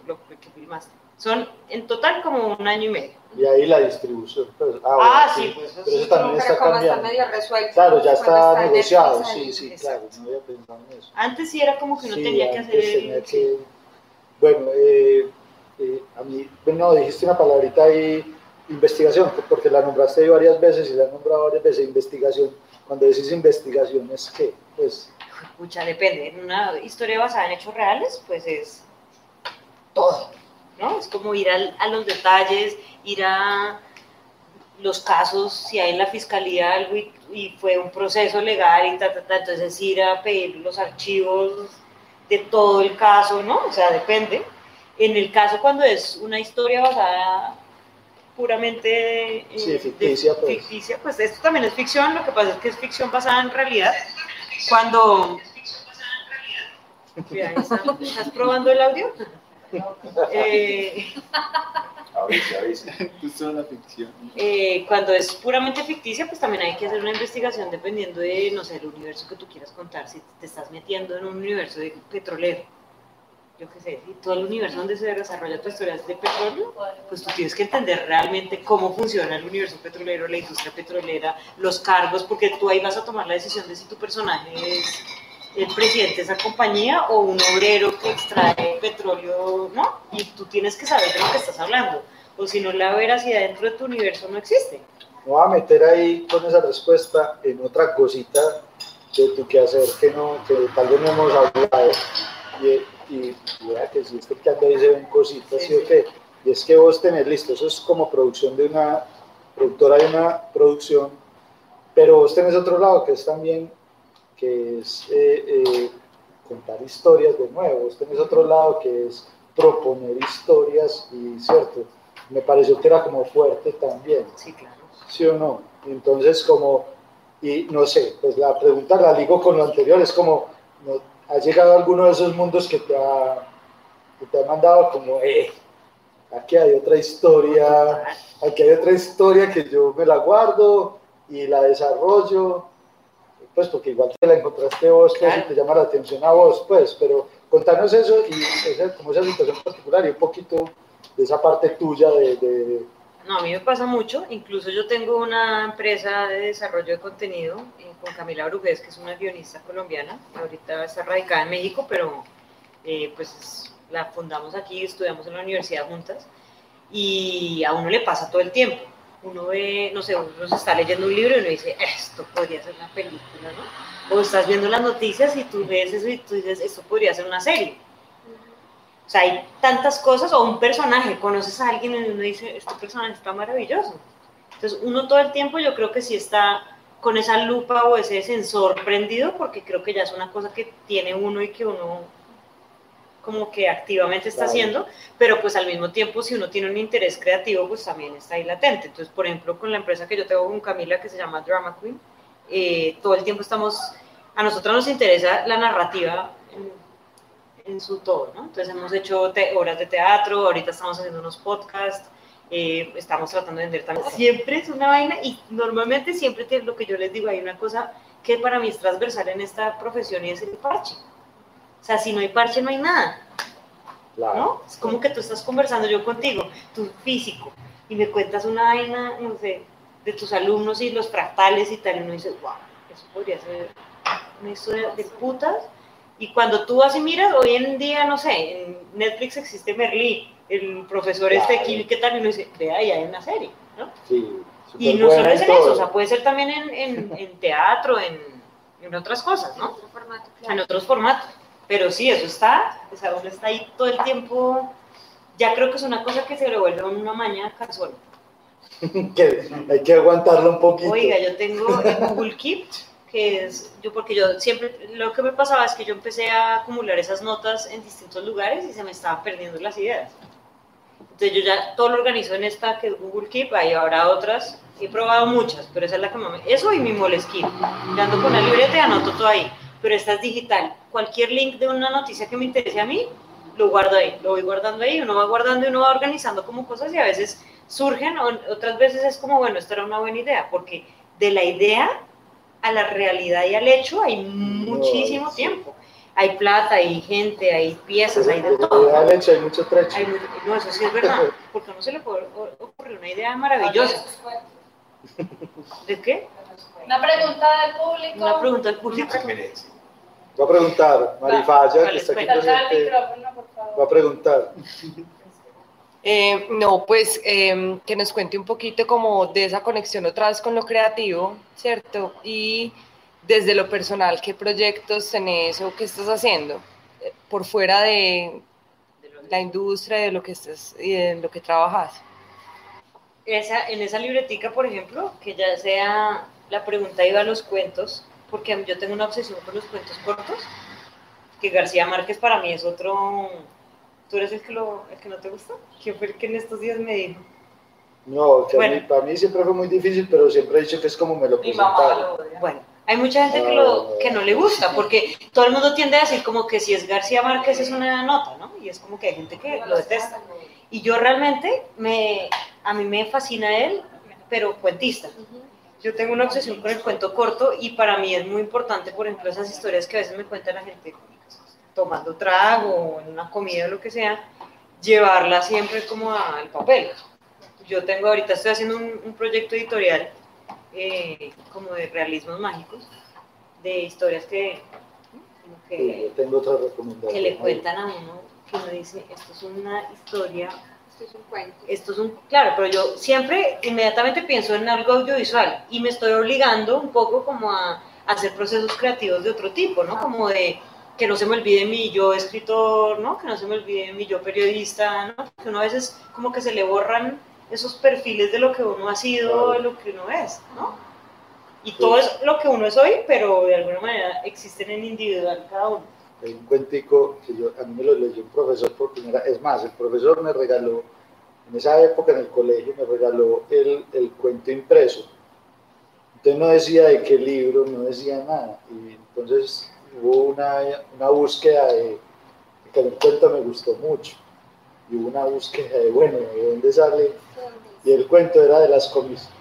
lo que filmaste. Son en total como un año y medio. Y ahí la distribución. Pues, ah, ah sí, pues eso, pero eso también está cambiando. Está medio resuelto. Claro, ya está, negociado, sí, sí, claro, no había pensado en eso. Antes sí era como que uno tenía que hacer... Tenía que... Bueno, eh, eh, a mí, bueno, dijiste una palabrita ahí, investigación, porque la nombraste ahí varias veces y la he nombrado varias veces, investigación. Cuando decís investigación, ¿es qué? Pues... Escucha, depende. En una historia basada en hechos reales, pues es todo ¿no? Es como ir a los detalles, ir a los casos, si hay en la fiscalía algo y, fue un proceso legal y ta, ta, ta, entonces ir a pedir los archivos de todo el caso, ¿no? O sea, depende. En el caso cuando es una historia basada puramente eh, ficticia, pues. ficticia, pues esto también es ficción, lo que pasa es que es ficción basada en realidad. Cuando... ¿Estás probando el audio? Eh, eh, cuando es puramente ficticia, pues también hay que hacer una investigación dependiendo de, no sé, el universo que tú quieras contar. Si te estás metiendo en un universo de petrolero, yo qué sé, y todo el universo donde se desarrolla tu historia de petróleo, pues tú tienes que entender realmente cómo funciona el universo petrolero, la industria petrolera, los cargos, porque tú ahí vas a tomar la decisión de si tu personaje es el presidente de esa compañía o un obrero que extrae petróleo, ¿no? Y tú tienes que saber de lo que estás hablando, o si no, la veracidad dentro de tu universo no existe. Me voy a meter ahí con esa respuesta en otra cosita de tu quehacer que, no, que tal vez no hemos hablado. Y, y vea que si este que anda ahí se ven cositas, ¿sí, o qué? Y es que vos tenés listo, eso es como producción de una productora de una producción, pero vos tenés otro lado que es también que es eh, eh, contar historias de nuevo. Tenés otro lado que es proponer historias y, ¿cierto? Me pareció que era como fuerte también. Sí, claro. ¿Sí o no? Entonces, como, y no sé, pues la pregunta la digo con lo anterior, es como, ¿ha llegado a alguno de esos mundos que te ha, que te ha mandado como, eh, aquí hay otra historia, aquí hay otra historia que yo me la guardo y la desarrollo pues porque igual te la encontraste vos, pues, y te llama la atención a vos, pues, pero contanos eso y esa, como esa situación particular y un poquito de esa parte tuya de, No, a mí me pasa mucho, incluso yo tengo una empresa de desarrollo de contenido eh, con Camila Brugués, que es una guionista colombiana, ahorita está radicada en México, pero eh, pues la fundamos aquí, estudiamos en la universidad juntas, y a uno le pasa todo el tiempo uno ve, no sé, uno se está leyendo un libro y uno dice, esto podría ser una película, ¿no? O estás viendo las noticias y tú ves eso y tú dices, esto podría ser una serie. O sea, hay tantas cosas, o un personaje, conoces a alguien y uno dice, este personaje está maravilloso. Entonces, uno todo el tiempo yo creo que sí está con esa lupa o ese sensor prendido, porque creo que ya es una cosa que tiene uno y que uno como que activamente está haciendo, pero pues al mismo tiempo si uno tiene un interés creativo, pues también está ahí latente. Entonces, por ejemplo, con la empresa que yo tengo con Camila, que se llama Drama Queen, eh, todo el tiempo estamos, a nosotros nos interesa la narrativa en, en su todo, ¿no? Entonces hemos hecho horas de teatro, ahorita estamos haciendo unos podcasts, eh, estamos tratando de vender también. Siempre es una vaina y normalmente siempre te, lo que yo les digo, hay una cosa que para mí es transversal en esta profesión y es el parche. O sea, si no hay parche, no hay nada. ¿no? Es como que tú estás conversando yo contigo, tu físico, y me cuentas una vaina, no sé, de tus alumnos y los fractales y tal, y uno dice, wow, eso podría ser una historia de putas. Y cuando tú así miras, hoy en día, no sé, en Netflix existe Merlí, el profesor este aquí, ¿qué tal? Y uno dice, vea, ahí hay una serie, ¿no? Sí. Y no solo es en eso, o sea, puede ser también en, en, en teatro, en, en, otras cosas, ¿no? En, otro formato, claro. en otros formatos. Pero sí, eso está, o sea, uno está ahí todo el tiempo. Ya creo que es una cosa que se le vuelve una mañana casual. que hay que aguantarlo un poquito. Oiga, yo tengo el Google Keep, que es, yo porque yo siempre, lo que me pasaba es que yo empecé a acumular esas notas en distintos lugares y se me estaban perdiendo las ideas. Entonces yo ya todo lo organizo en esta que es Google Keep, ahí habrá otras, he probado muchas, pero esa es la que más me... Eso y mi Moleskine, yo ando con la libreta y anoto todo ahí pero esta es digital. Cualquier link de una noticia que me interese a mí, lo guardo ahí, lo voy guardando ahí, uno va guardando y uno va organizando como cosas y a veces surgen, otras veces es como, bueno, esta era una buena idea, porque de la idea a la realidad y al hecho hay muchísimo tiempo. Hay plata, hay gente, hay piezas, hay de todo. Al hecho hay mucho trecho. no, eso sí es verdad, porque no se le puede ocurrir una idea maravillosa. ¿De qué? Una pregunta del público. Una pregunta del público. Va a preguntar, Marifaya, que está aquí presente. Va a preguntar. Eh, no, pues eh, que nos cuente un poquito como de esa conexión otra vez con lo creativo, ¿cierto? Y desde lo personal, ¿qué proyectos tenés o qué estás haciendo eh, por fuera de la industria, de lo que estás y de lo que trabajas? Esa, en esa libretica, por ejemplo, que ya sea la pregunta iba a los cuentos, porque yo tengo una obsesión por los cuentos cortos, que García Márquez para mí es otro... ¿Tú eres el que, lo, el que no te gusta? ¿Quién fue el que en estos días me dijo? No, que mí, para mí siempre fue muy difícil, pero siempre he dicho que es como me lo presentaron. Bueno, hay mucha gente que, lo, que no le gusta, porque todo el mundo tiende a decir como que si es García Márquez es una nota, ¿no? Y es como que hay gente que lo detesta. Y yo realmente, me, a mí me fascina él, pero cuentista yo tengo una obsesión con el cuento corto y para mí es muy importante, por ejemplo, esas historias que a veces me cuenta la gente tomando trago o en una comida o lo que sea, llevarla siempre como al papel. Yo tengo ahorita, estoy haciendo un, proyecto editorial eh, como de realismos mágicos, de historias que, que, tengo otra que le cuentan a uno, que uno dice, esto es una historia esto es un cuento. Esto es un, claro, pero yo siempre inmediatamente pienso en algo audiovisual y me estoy obligando un poco como a, hacer procesos creativos de otro tipo, ¿no? Como de que no se me olvide mi yo escritor, ¿no? Que no se me olvide mi yo periodista, ¿no? Que uno a veces como que se le borran esos perfiles de lo que uno ha sido, de lo que uno es, ¿no? Y todo es lo que uno es hoy, pero de alguna manera existen en individual cada uno hay un cuentico que yo, a mí me lo leyó un profesor por primera es más, el profesor me regaló, en esa época en el colegio, me regaló el, el cuento impreso. Entonces no decía de qué libro, no decía nada. Y entonces hubo una, una búsqueda de, que el cuento me gustó mucho. Y hubo una búsqueda de, bueno, ¿de dónde sale? Y el cuento era de las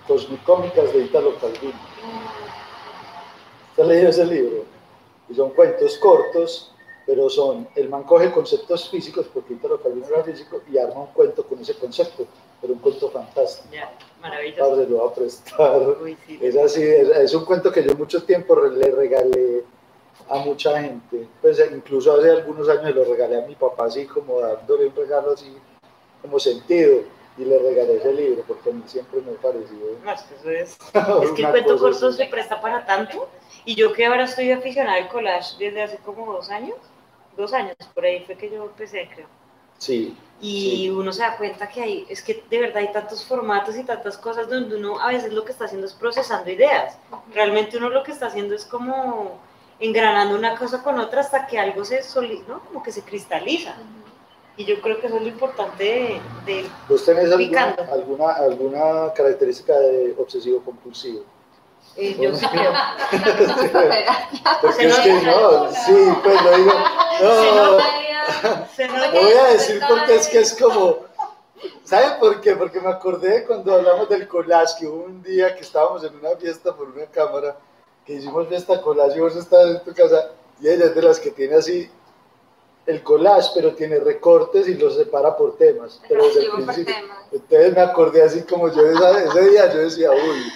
cosmicómicas de Italo Calvino. ¿Usted ha leído ese libro? Y son cuentos cortos, pero son, el man coge conceptos físicos, porque Italo Calvino era físico, y arma un cuento con ese concepto, pero un cuento fantástico. Ya, maravilloso. Padre, lo va a prestar. es así, es, un cuento que yo mucho tiempo le regalé a mucha gente, pues incluso hace algunos años lo regalé a mi papá así como dándole un regalo así como sentido y le regalé ese libro porque a mí siempre me ha parecido. No, es que eso es. es que el cuento corto se presta para tanto y yo que ahora estoy aficionada al collage desde hace como dos años, dos años, por ahí fue que yo empecé, creo. Sí. Y uno se da cuenta que hay, es que de verdad hay tantos formatos y tantas cosas donde uno a veces lo que está haciendo es procesando ideas. Realmente uno lo que está haciendo es como engranando una cosa con otra hasta que algo se solidifica, ¿no? Como que se cristaliza. Y yo creo que eso es lo importante de, de ¿Vos tenés alguna, alguna, alguna característica de obsesivo compulsivo? Eh, yo sí creo. porque es que no, sí, pues lo digo. No, se nota, voy a decir porque es que es como. ¿Saben por qué? Porque me acordé cuando hablamos del collage, que hubo un día que estábamos en una fiesta por una cámara, que hicimos fiesta collage y vos estabas en tu casa, y ella es de las que tiene así el collage, pero tiene recortes y los separa por temas. Pero Entonces me acordé así como yo ese día, yo decía, uy,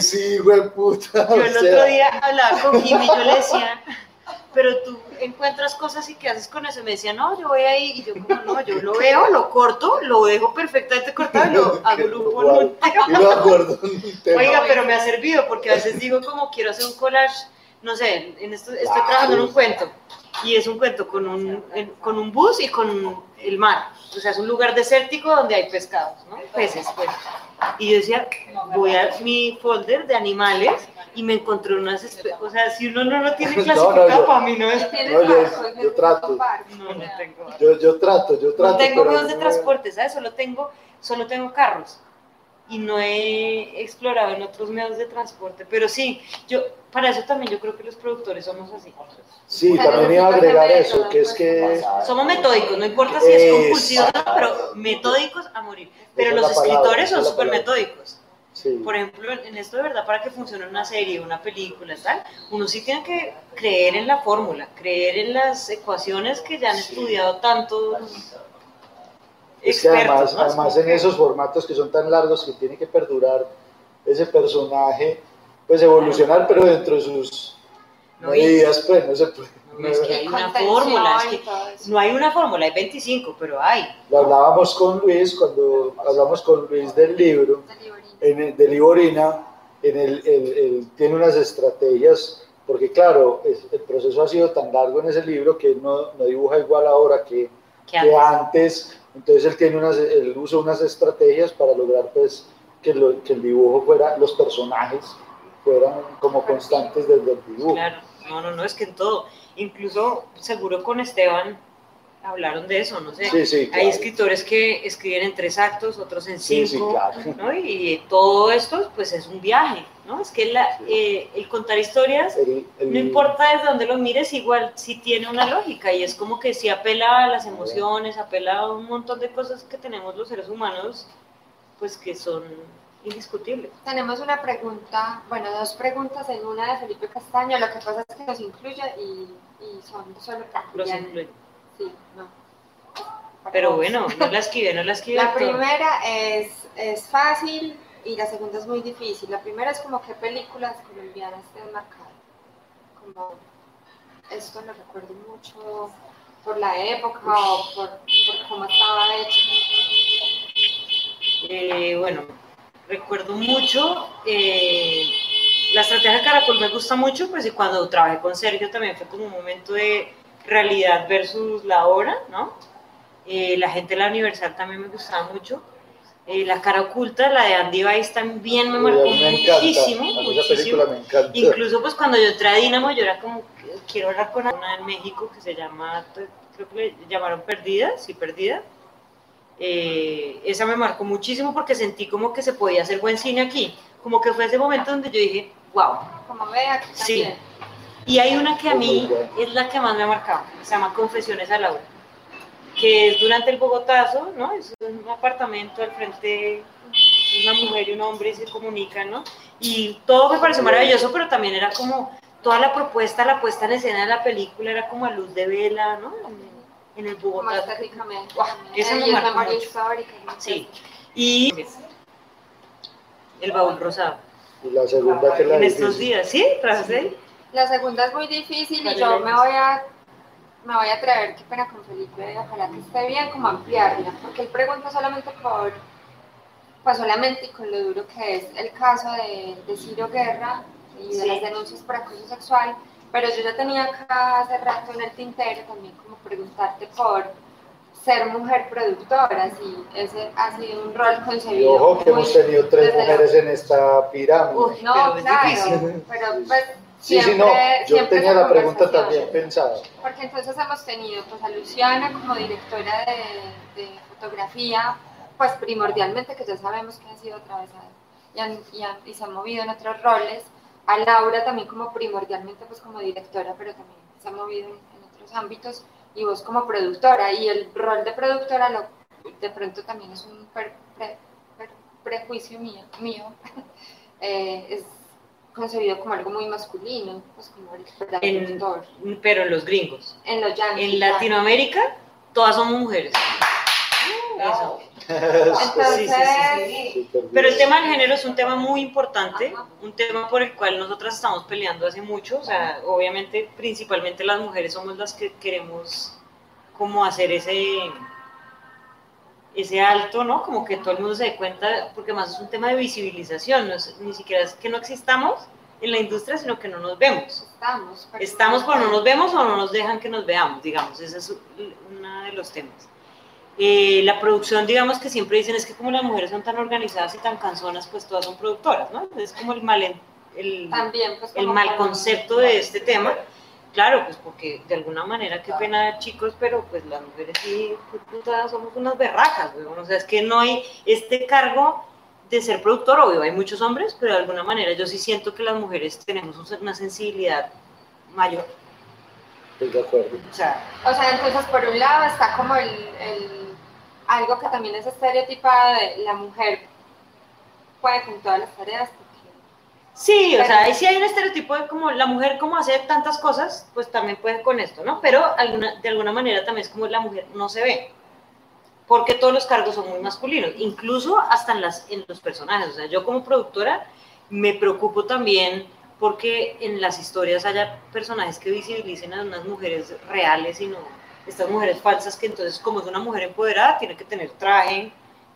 Sí, güey, puta. Yo el otro día hablaba con Jimmy y yo le decía, pero tú encuentras cosas y qué haces con eso. Me decía, no, yo voy ahí, y yo como no, yo lo veo, lo corto, lo dejo perfectamente cortado y lo agrupo en un tema. Oiga, pero me ha servido porque a veces digo como quiero hacer un collage, no sé, en esto, estoy trabajando en un cuento y es un cuento con un, con un bus y con el mar. O sea, es un lugar desértico donde hay pescados, ¿no? Peces, pues. Y yo decía, voy a mi folder de animales y me encontré unas O sea, si uno no lo tiene clasificado, no, para mí no es. No, yo, yo trato. No, no tengo. Yo, yo trato, yo trato. No tengo medios de transporte, ¿sabes? Solo tengo, solo tengo carros y no he explorado en otros medios de transporte. Pero sí, yo para eso también yo creo que los productores somos así. Sí, también iba a agregar eso, que es que... Somos metódicos, no importa si es compulsivo o no, pero metódicos a morir. Pero los escritores son súper metódicos. Por ejemplo, en esto de verdad, para que funcione una serie, una película, tal, uno sí tiene que creer en la fórmula, creer en las ecuaciones que ya han estudiado tanto es que además, además en esos formatos que son tan largos que tiene que perdurar ese personaje, pues evolucionar, pero dentro de sus medidas, pues no se puede. No, es que hay una fórmula, es que no hay una fórmula, hay 25, pero hay. Lo hablábamos con Luis, cuando hablamos con Luis del libro, en el, de Liborina, en el, el, tiene unas estrategias, porque claro, el proceso ha sido tan largo en ese libro que no, no dibuja igual ahora que, que antes entonces él tiene unas, él usa unas estrategias para lograr pues que, lo, que el dibujo fuera, los personajes fueran como constantes desde el dibujo. Claro, no, no, no, es que en todo, incluso seguro con Esteban hablaron de eso, no sé. Hay escritores que escriben en tres actos, otros en cinco, ¿no? Y todo esto, pues es un viaje, ¿no? Es que la, eh, el contar historias, no importa desde dónde lo mires, igual sí tiene una lógica y es como que sí apela a las emociones, apela a un montón de cosas que tenemos los seres humanos, pues que son indiscutibles. Tenemos una pregunta, bueno, dos preguntas en una de Felipe Castaño, lo que pasa es que nos incluye y, y son solo Los incluye. Sí, no. Pero bueno, no la escribe, no la escribe. La primera es, es fácil y la segunda es muy difícil. La primera es como qué películas colombianas te han marcado. Como esto lo recuerdo mucho por la época o por, por cómo estaba hecho. Eh, bueno, recuerdo mucho. Eh, la estrategia de Caracol me gusta mucho, pues y cuando trabajé con Sergio también fue como un momento de realidad versus la obra, ¿no? Eh, la gente de la Universal también me gustaba mucho. Eh, la cara oculta, la de Andy Weiss también me marcó muchísimo, muchísimo. Me encanta. Incluso pues cuando yo entré a Dinamo, yo era como, quiero hablar con una en México que se llama, creo que le llamaron Perdida, sí, Perdida. Eh, esa me marcó muchísimo porque sentí como que se podía hacer buen cine aquí. Como que fue ese momento donde yo dije, wow. Como vea, sí. Y hay una que a mí es la que más me ha marcado, se llama Confesiones a Laura, que es durante el Bogotazo, ¿no? Es un apartamento al frente, una mujer y un hombre se comunican, ¿no? Y todo me pareció maravilloso, pero también era como toda la propuesta, la puesta en escena de la película era como a luz de vela, ¿no? En, el Bogotá. Esa me marcó mucho. Sí. Y el baúl rosado. Y la segunda que la En estos días, ¿sí? ¿Tras sí. La segunda es muy difícil y yo me voy a me voy a atrever, qué pena con Felipe, ojalá que esté bien, como ampliarla, porque él pregunta solamente por, pues solamente con lo duro que es el caso de, de Ciro Guerra y de las denuncias por acoso sexual, pero yo ya tenía acá hace rato en el tintero también como preguntarte por ser mujer productora, si ese ha sido un rol concebido. ojo que hemos tenido tres mujeres en esta pirámide. no, claro, pero pues Sí, sí, no, yo tenía la pregunta también pensada. Porque entonces hemos tenido pues a Luciana como directora de, fotografía, pues primordialmente que ya sabemos que han sido atravesadas y, y, se han movido en otros roles, a Laura también como primordialmente pues como directora, pero también se ha movido en, otros ámbitos, y vos como productora, y el rol de productora lo, de pronto también es un prejuicio mío, mío. Eh, es concebido como algo muy masculino, pues como el en, Pero en los gringos. En los yankees. En Latinoamérica, todas somos mujeres. Eso. Entonces, Pero el tema del género es un tema muy importante, un tema por el cual nosotras estamos peleando hace mucho, o sea, obviamente principalmente las mujeres somos las que queremos como hacer ese ese alto, ¿no? Como que todo el mundo se dé cuenta, porque más es un tema de visibilización, no es, ni siquiera es que no existamos en la industria, sino que no nos vemos. Estamos. Estamos, pero no nos vemos o no nos dejan que nos veamos, digamos, ese es uno de los temas. Eh, la producción, digamos que siempre dicen es que como las mujeres son tan organizadas y tan canzonas, pues todas son productoras, ¿no? Es como el mal, el, También, pues, el mal concepto de este tema. Claro, pues porque de alguna manera, qué pena chicos, pero pues las mujeres sí, todas somos unas berracas, o sea, es que no hay este cargo de ser productor, obvio, hay muchos hombres, pero de alguna manera yo sí siento que las mujeres tenemos una sensibilidad mayor. Estoy de acuerdo. O sea, o sea entonces por un lado está como el, algo que también es estereotipado de la mujer puede con todas las tareas, Sí, o sea, ahí sí hay un estereotipo de como la mujer como hace tantas cosas, pues también puede con esto, ¿no? Pero alguna, de alguna manera también es como la mujer no se ve, porque todos los cargos son muy masculinos, incluso hasta en, las, en los personajes. O sea, yo como productora me preocupo también porque en las historias haya personajes que visibilicen a unas mujeres reales y no estas mujeres falsas que entonces como es una mujer empoderada tiene que tener traje,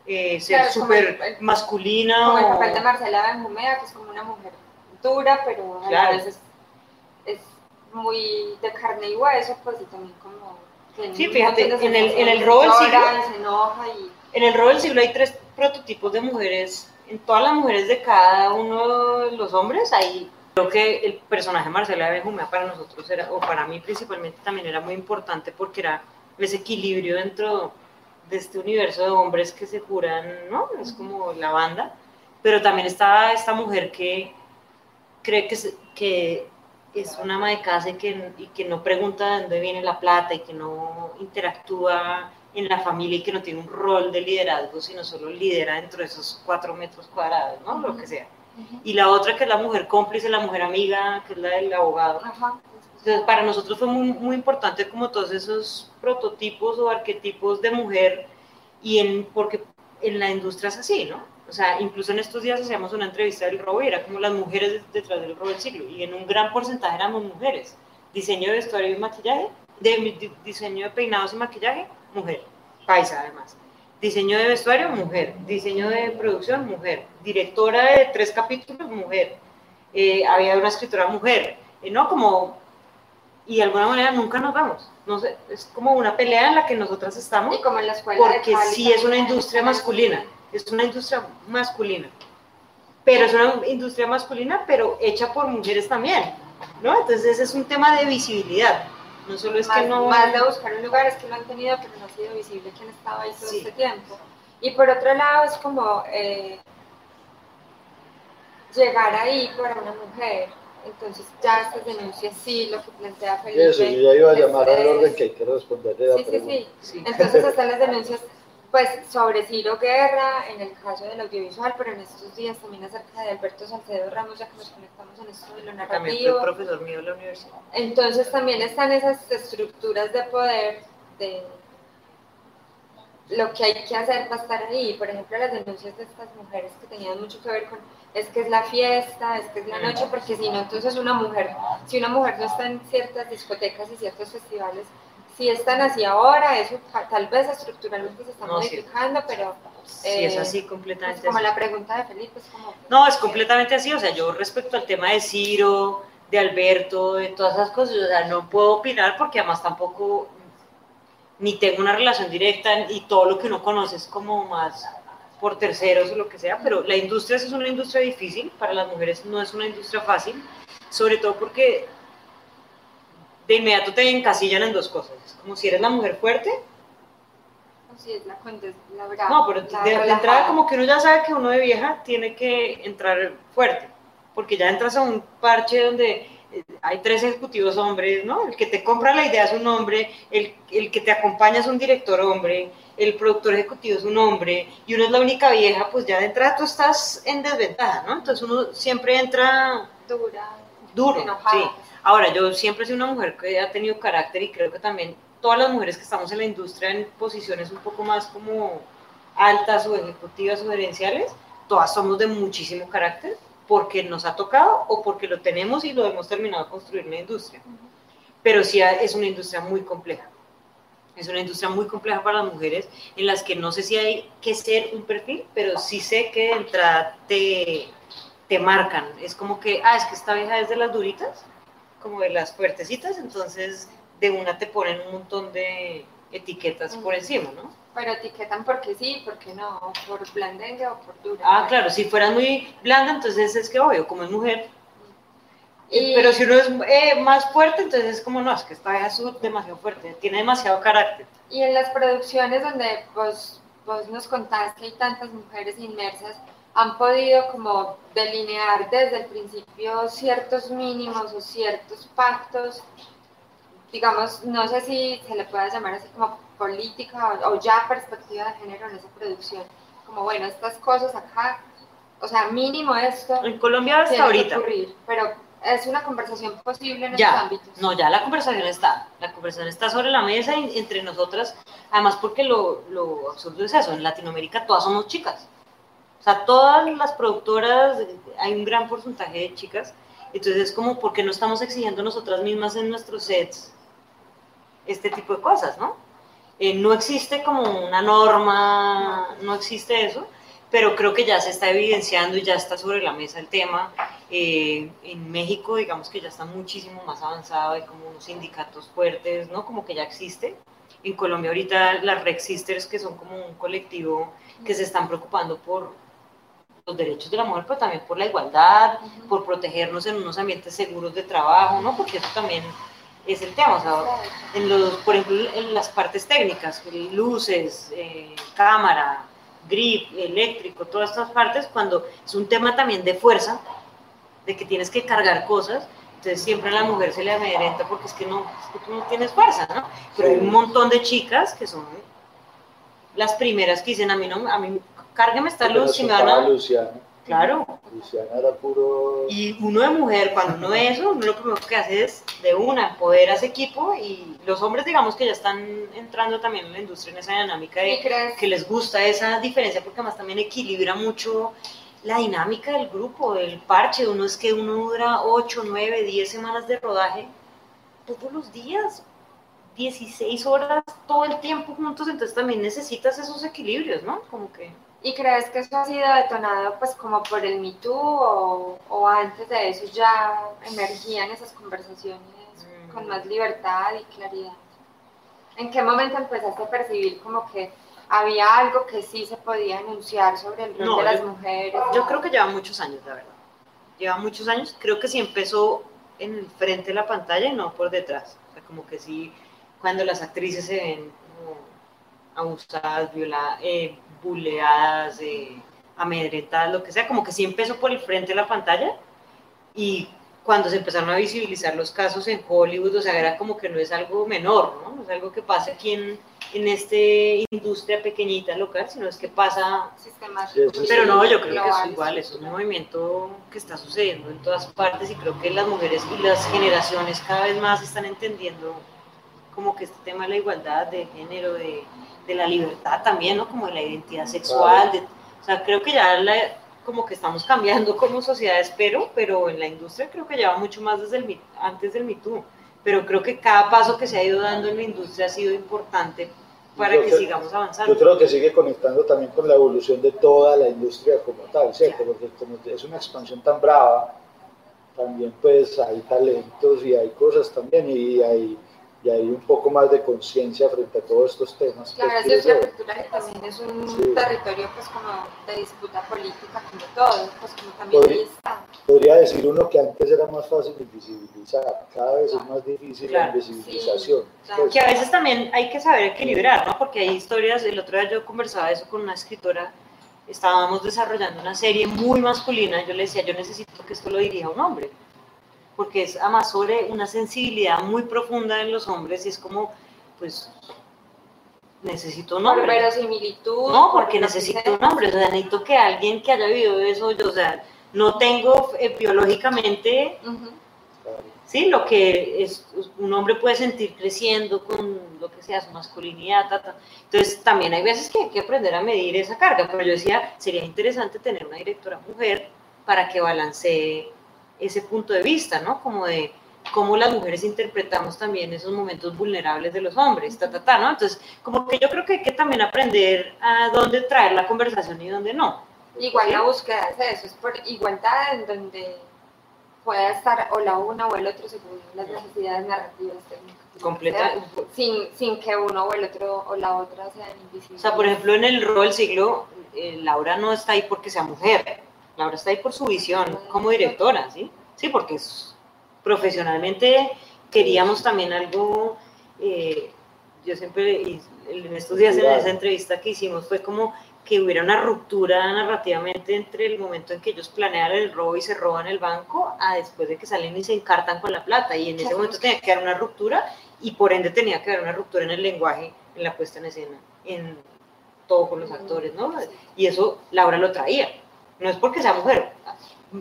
eh, ser súper masculina. Como el papel de Marcela Benjumea, que es como una mujer dura, pero a veces es, muy de carne y hueso, pues y también como... sí, fíjate, en el, en el robo del siglo... En el robo del siglo hay tres prototipos de mujeres, en todas las mujeres de cada uno de los hombres hay... Creo que el personaje Marcela Benjumea para nosotros era, o para mí principalmente también era muy importante porque era ese equilibrio dentro de este universo de hombres que se curan, ¿no? Es como la banda, pero también está esta mujer que cree que, que es una ama de casa y que, y que no pregunta de dónde viene la plata y que no interactúa en la familia y que no tiene un rol de liderazgo, sino solo lidera dentro de esos cuatro metros cuadrados, ¿no? Lo que sea. Y la otra que es la mujer cómplice, la mujer amiga, que es la del abogado. Entonces, para nosotros fue muy, muy importante como todos esos prototipos o arquetipos de mujer y en, porque en la industria es así, ¿no? O sea, incluso en estos días hacíamos una entrevista del robo y era como las mujeres detrás del robo del siglo y en un gran porcentaje éramos mujeres. Diseño de vestuario y maquillaje, de, diseño de peinados y maquillaje, mujer. Paisa además. Diseño de vestuario, mujer. Diseño de producción, mujer. Directora de tres capítulos, mujer. Eh, había una escritora mujer. Eh, ¿No? Como y de alguna manera nunca nos vamos. No sé, es como una pelea en la que nosotras estamos. Y como en la escuela. Porque sí es una industria masculina, es una industria masculina. Pero es una industria masculina, pero hecha por mujeres también, ¿no? Entonces ese es un tema de visibilidad. No solo es que no... Más de buscar un lugar, es que lo han tenido, pero no ha sido visible quién estaba ahí todo este tiempo. Y por otro lado es como eh, llegar ahí para una mujer entonces ya estas denuncias sí, lo que plantea Felipe. Eso, yo ya iba a llamar al orden que hay que responderle la sí, pregunta. Sí, sí, Entonces están las denuncias pues sobre Ciro Guerra en el caso del audiovisual, pero en estos días también acerca de Alberto Salcedo Ramos, ya que nos conectamos en esto de lo narrativo. También fue profesor mío de la universidad. Entonces también están esas estructuras de poder de lo que hay que hacer para estar ahí. Por ejemplo, las denuncias de estas mujeres que tenían mucho que ver con es que es la fiesta, es que es la noche, porque si no, entonces una mujer, si una mujer no está en ciertas discotecas y ciertos festivales, si están así ahora, eso tal vez estructuralmente se está modificando, pero... sí, es así completamente. Pues como la pregunta de Felipe, es como... No, es completamente así, o sea, yo respecto al tema de Ciro, de Alberto, de todas esas cosas, o sea, no puedo opinar porque además tampoco ni tengo una relación directa y todo lo que uno conoce es como más por terceros o lo que sea, pero la industria es una industria difícil, para las mujeres no es una industria fácil. sobre todo porque de inmediato te encasillan en dos cosas, como si eres la mujer fuerte. Si es la, la No, pero de, de entrada como que uno ya sabe que uno de vieja tiene que entrar fuerte, porque ya entras a un parche donde hay tres ejecutivos hombres, ¿no? El que te compra la idea es un hombre, el, el, que te acompaña es un director hombre, el productor ejecutivo es un hombre, y uno es la única vieja, pues ya de entrada tú estás en desventaja, ¿no? Entonces uno siempre entra... Dura. Duro, sí. Ahora, yo siempre sido una mujer que ha tenido carácter y creo que también todas las mujeres que estamos en la industria en posiciones un poco más como altas o ejecutivas o gerenciales, todas somos de muchísimo carácter porque nos ha tocado o porque lo tenemos y lo hemos terminado de construir en la industria. Pero sí es una industria muy compleja. Es una industria muy compleja para las mujeres en las que no sé si hay que ser un perfil, pero sí sé que de entrada te, te marcan. Es como que, ah, es que esta vieja es de las duritas, como de las fuertecitas, entonces de una te ponen un montón de etiquetas por encima, ¿no? Pero etiquetan porque sí, porque no, por blandengue o por dura. Ah, claro, si fueras muy blanda, entonces es que obvio, como es mujer. Pero si uno es eh, más fuerte, entonces es como, no, es que esta vieja es demasiado fuerte, tiene demasiado carácter. Y en las producciones donde vos, vos nos contás que hay tantas mujeres inmersas, han podido como delinear desde el principio ciertos mínimos o ciertos pactos, digamos, no sé si se le pueda llamar así como política o, ya perspectiva de género en esa producción. Como, bueno, estas cosas acá, o sea, mínimo esto. En Colombia hasta ahorita. pero es una conversación posible en ya, ámbitos. No, ya la conversación está. La conversación está sobre la mesa entre nosotras. Además, porque lo, lo absurdo es eso: en Latinoamérica todas somos chicas. O sea, todas las productoras, hay un gran porcentaje de chicas. Entonces es como, ¿por qué no estamos exigiendo nosotras mismas en nuestros sets este tipo de cosas, no? Eh, no existe como una norma, no existe eso, pero creo que ya se está evidenciando y ya está sobre la mesa el tema. Eh, en México, digamos que ya está muchísimo más avanzado, hay como unos sindicatos fuertes, ¿no? Como que ya existe. En Colombia ahorita las Rex Sisters, que son como un colectivo que se están preocupando por los derechos de la mujer, pero también por la igualdad, por protegernos en unos ambientes seguros de trabajo, ¿no? Porque eso también es el tema, o sea, en los, por ejemplo, en las partes técnicas, luces, eh, cámara, grip, eléctrico, todas estas partes, cuando es un tema también de fuerza, de que tienes que cargar cosas, entonces siempre a la mujer se le amedrenta porque es que no, es que tú no tienes fuerza, ¿no? Pero hay un montón de chicas que son las primeras que dicen a mí no, a mí cárgueme esta luz y me van a... Claro. Y uno de mujer, cuando uno ve eso, uno lo primero que hace es de una, empoderar a ese equipo y los hombres, digamos que ya están entrando también en la industria en esa dinámica de que les gusta esa diferencia porque además también equilibra mucho la dinámica del grupo, del parche. Uno es que uno dura 8, 9, 10 semanas de rodaje todos los días, 16 horas todo el tiempo juntos, entonces también necesitas esos equilibrios, ¿no? Como que... ¿Y crees que eso ha sido detonado pues como por el Me o, o antes de eso ya emergían esas conversaciones con más libertad y claridad? ¿En qué momento empezaste a percibir como que había algo que sí se podía anunciar sobre el rol de las mujeres? Yo creo que lleva muchos años, la verdad. Lleva muchos años. Creo que sí empezó en el frente de la pantalla y no por detrás. O sea, como que sí, cuando las actrices se ven abusadas, violadas, eh, buleadas, eh, amedrentadas, lo que sea, como que sí empezó por el frente de la pantalla y cuando se empezaron a visibilizar los casos en Hollywood, o sea, era como que no es algo menor, ¿no? No es algo que pasa aquí en, en esta industria pequeñita local, sino es que pasa... Pero no, yo creo que es igual, es un movimiento que está sucediendo en todas partes y creo que las mujeres y las generaciones cada vez más están entendiendo como que este tema de la igualdad de género, de, de la libertad también, ¿no? Como de la identidad sexual, de, o sea, creo que ya como que estamos cambiando como sociedad, espero, pero en la industria creo que lleva mucho más desde el, antes del Me pero creo que cada paso que se ha ido dando en la industria ha sido importante para que sigamos avanzando. Yo creo que sigue conectando también con la evolución de toda la industria como tal, ¿cierto? Porque como es una expansión tan brava, también pues hay talentos y hay cosas también y hay y hay un poco más de conciencia frente a todos estos temas. Claro, pues, es cultural también es un territorio pues como de disputa política como todo, pues como también podría, está. Podría decir uno que antes era más fácil visibilizar, cada vez es más difícil la visibilización. Pues. que a veces también hay que saber equilibrar, ¿no? Porque hay historias, el otro día yo conversaba eso con una escritora, estábamos desarrollando una serie muy masculina, yo le decía, yo necesito que esto lo diría un hombre porque es además sobre una sensibilidad muy profunda en los hombres y es como, pues, necesito un hombre. Por similitud. No, porque necesito un hombre, o sea, necesito que alguien que haya vivido eso, yo, o sea, no tengo eh, biológicamente, sí, lo que es, un hombre puede sentir creciendo con lo que sea, su masculinidad, entonces también hay veces que hay que aprender a medir esa carga, pero yo decía, sería interesante tener una directora mujer para que balancee ese punto de vista, ¿no? Como de cómo las mujeres interpretamos también esos momentos vulnerables de los hombres, ta, ta, ta, ¿no? Entonces, como que yo creo que hay que también aprender a dónde traer la conversación y dónde no. Igual la búsqueda es eso, es por igualdad en donde pueda estar o la una o el otro según las necesidades narrativas técnicas. Completa. Sin, sin que uno o el otro o la otra sean invisibles. O sea, por ejemplo, en el rol del siglo, eh, Laura no está ahí porque sea mujer, Laura está ahí por su visión como directora, ¿sí? Sí, porque profesionalmente queríamos también algo, eh, yo siempre, en estos días en esa entrevista que hicimos, fue como que hubiera una ruptura narrativamente entre el momento en que ellos planean el robo y se roban el banco a después de que salen y se encartan con la plata. Y en ese momento tenía que haber una ruptura y por ende tenía que haber una ruptura en el lenguaje, en la puesta en escena, en todo con los actores, ¿no? Y eso Laura lo traía no es porque sea mujer,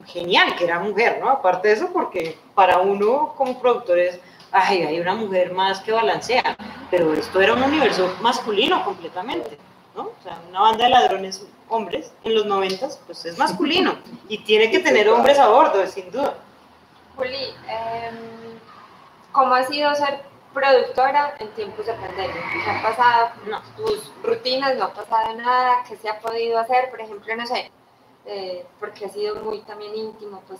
genial que era mujer, ¿no? Aparte de eso, porque para uno como productor es, ay, hay una mujer más que balancea, pero esto era un universo masculino completamente, ¿no? O sea, una banda de ladrones hombres en los noventas, pues es masculino y tiene que tener hombres a bordo, sin duda. Juli, em, ¿cómo ha sido ser productora en tiempos de pandemia? ¿Qué ha pasado? No, tus rutinas, no ha pasado nada, ¿qué se ha podido hacer? Por ejemplo, no sé, eh, porque ha sido muy también íntimo pues,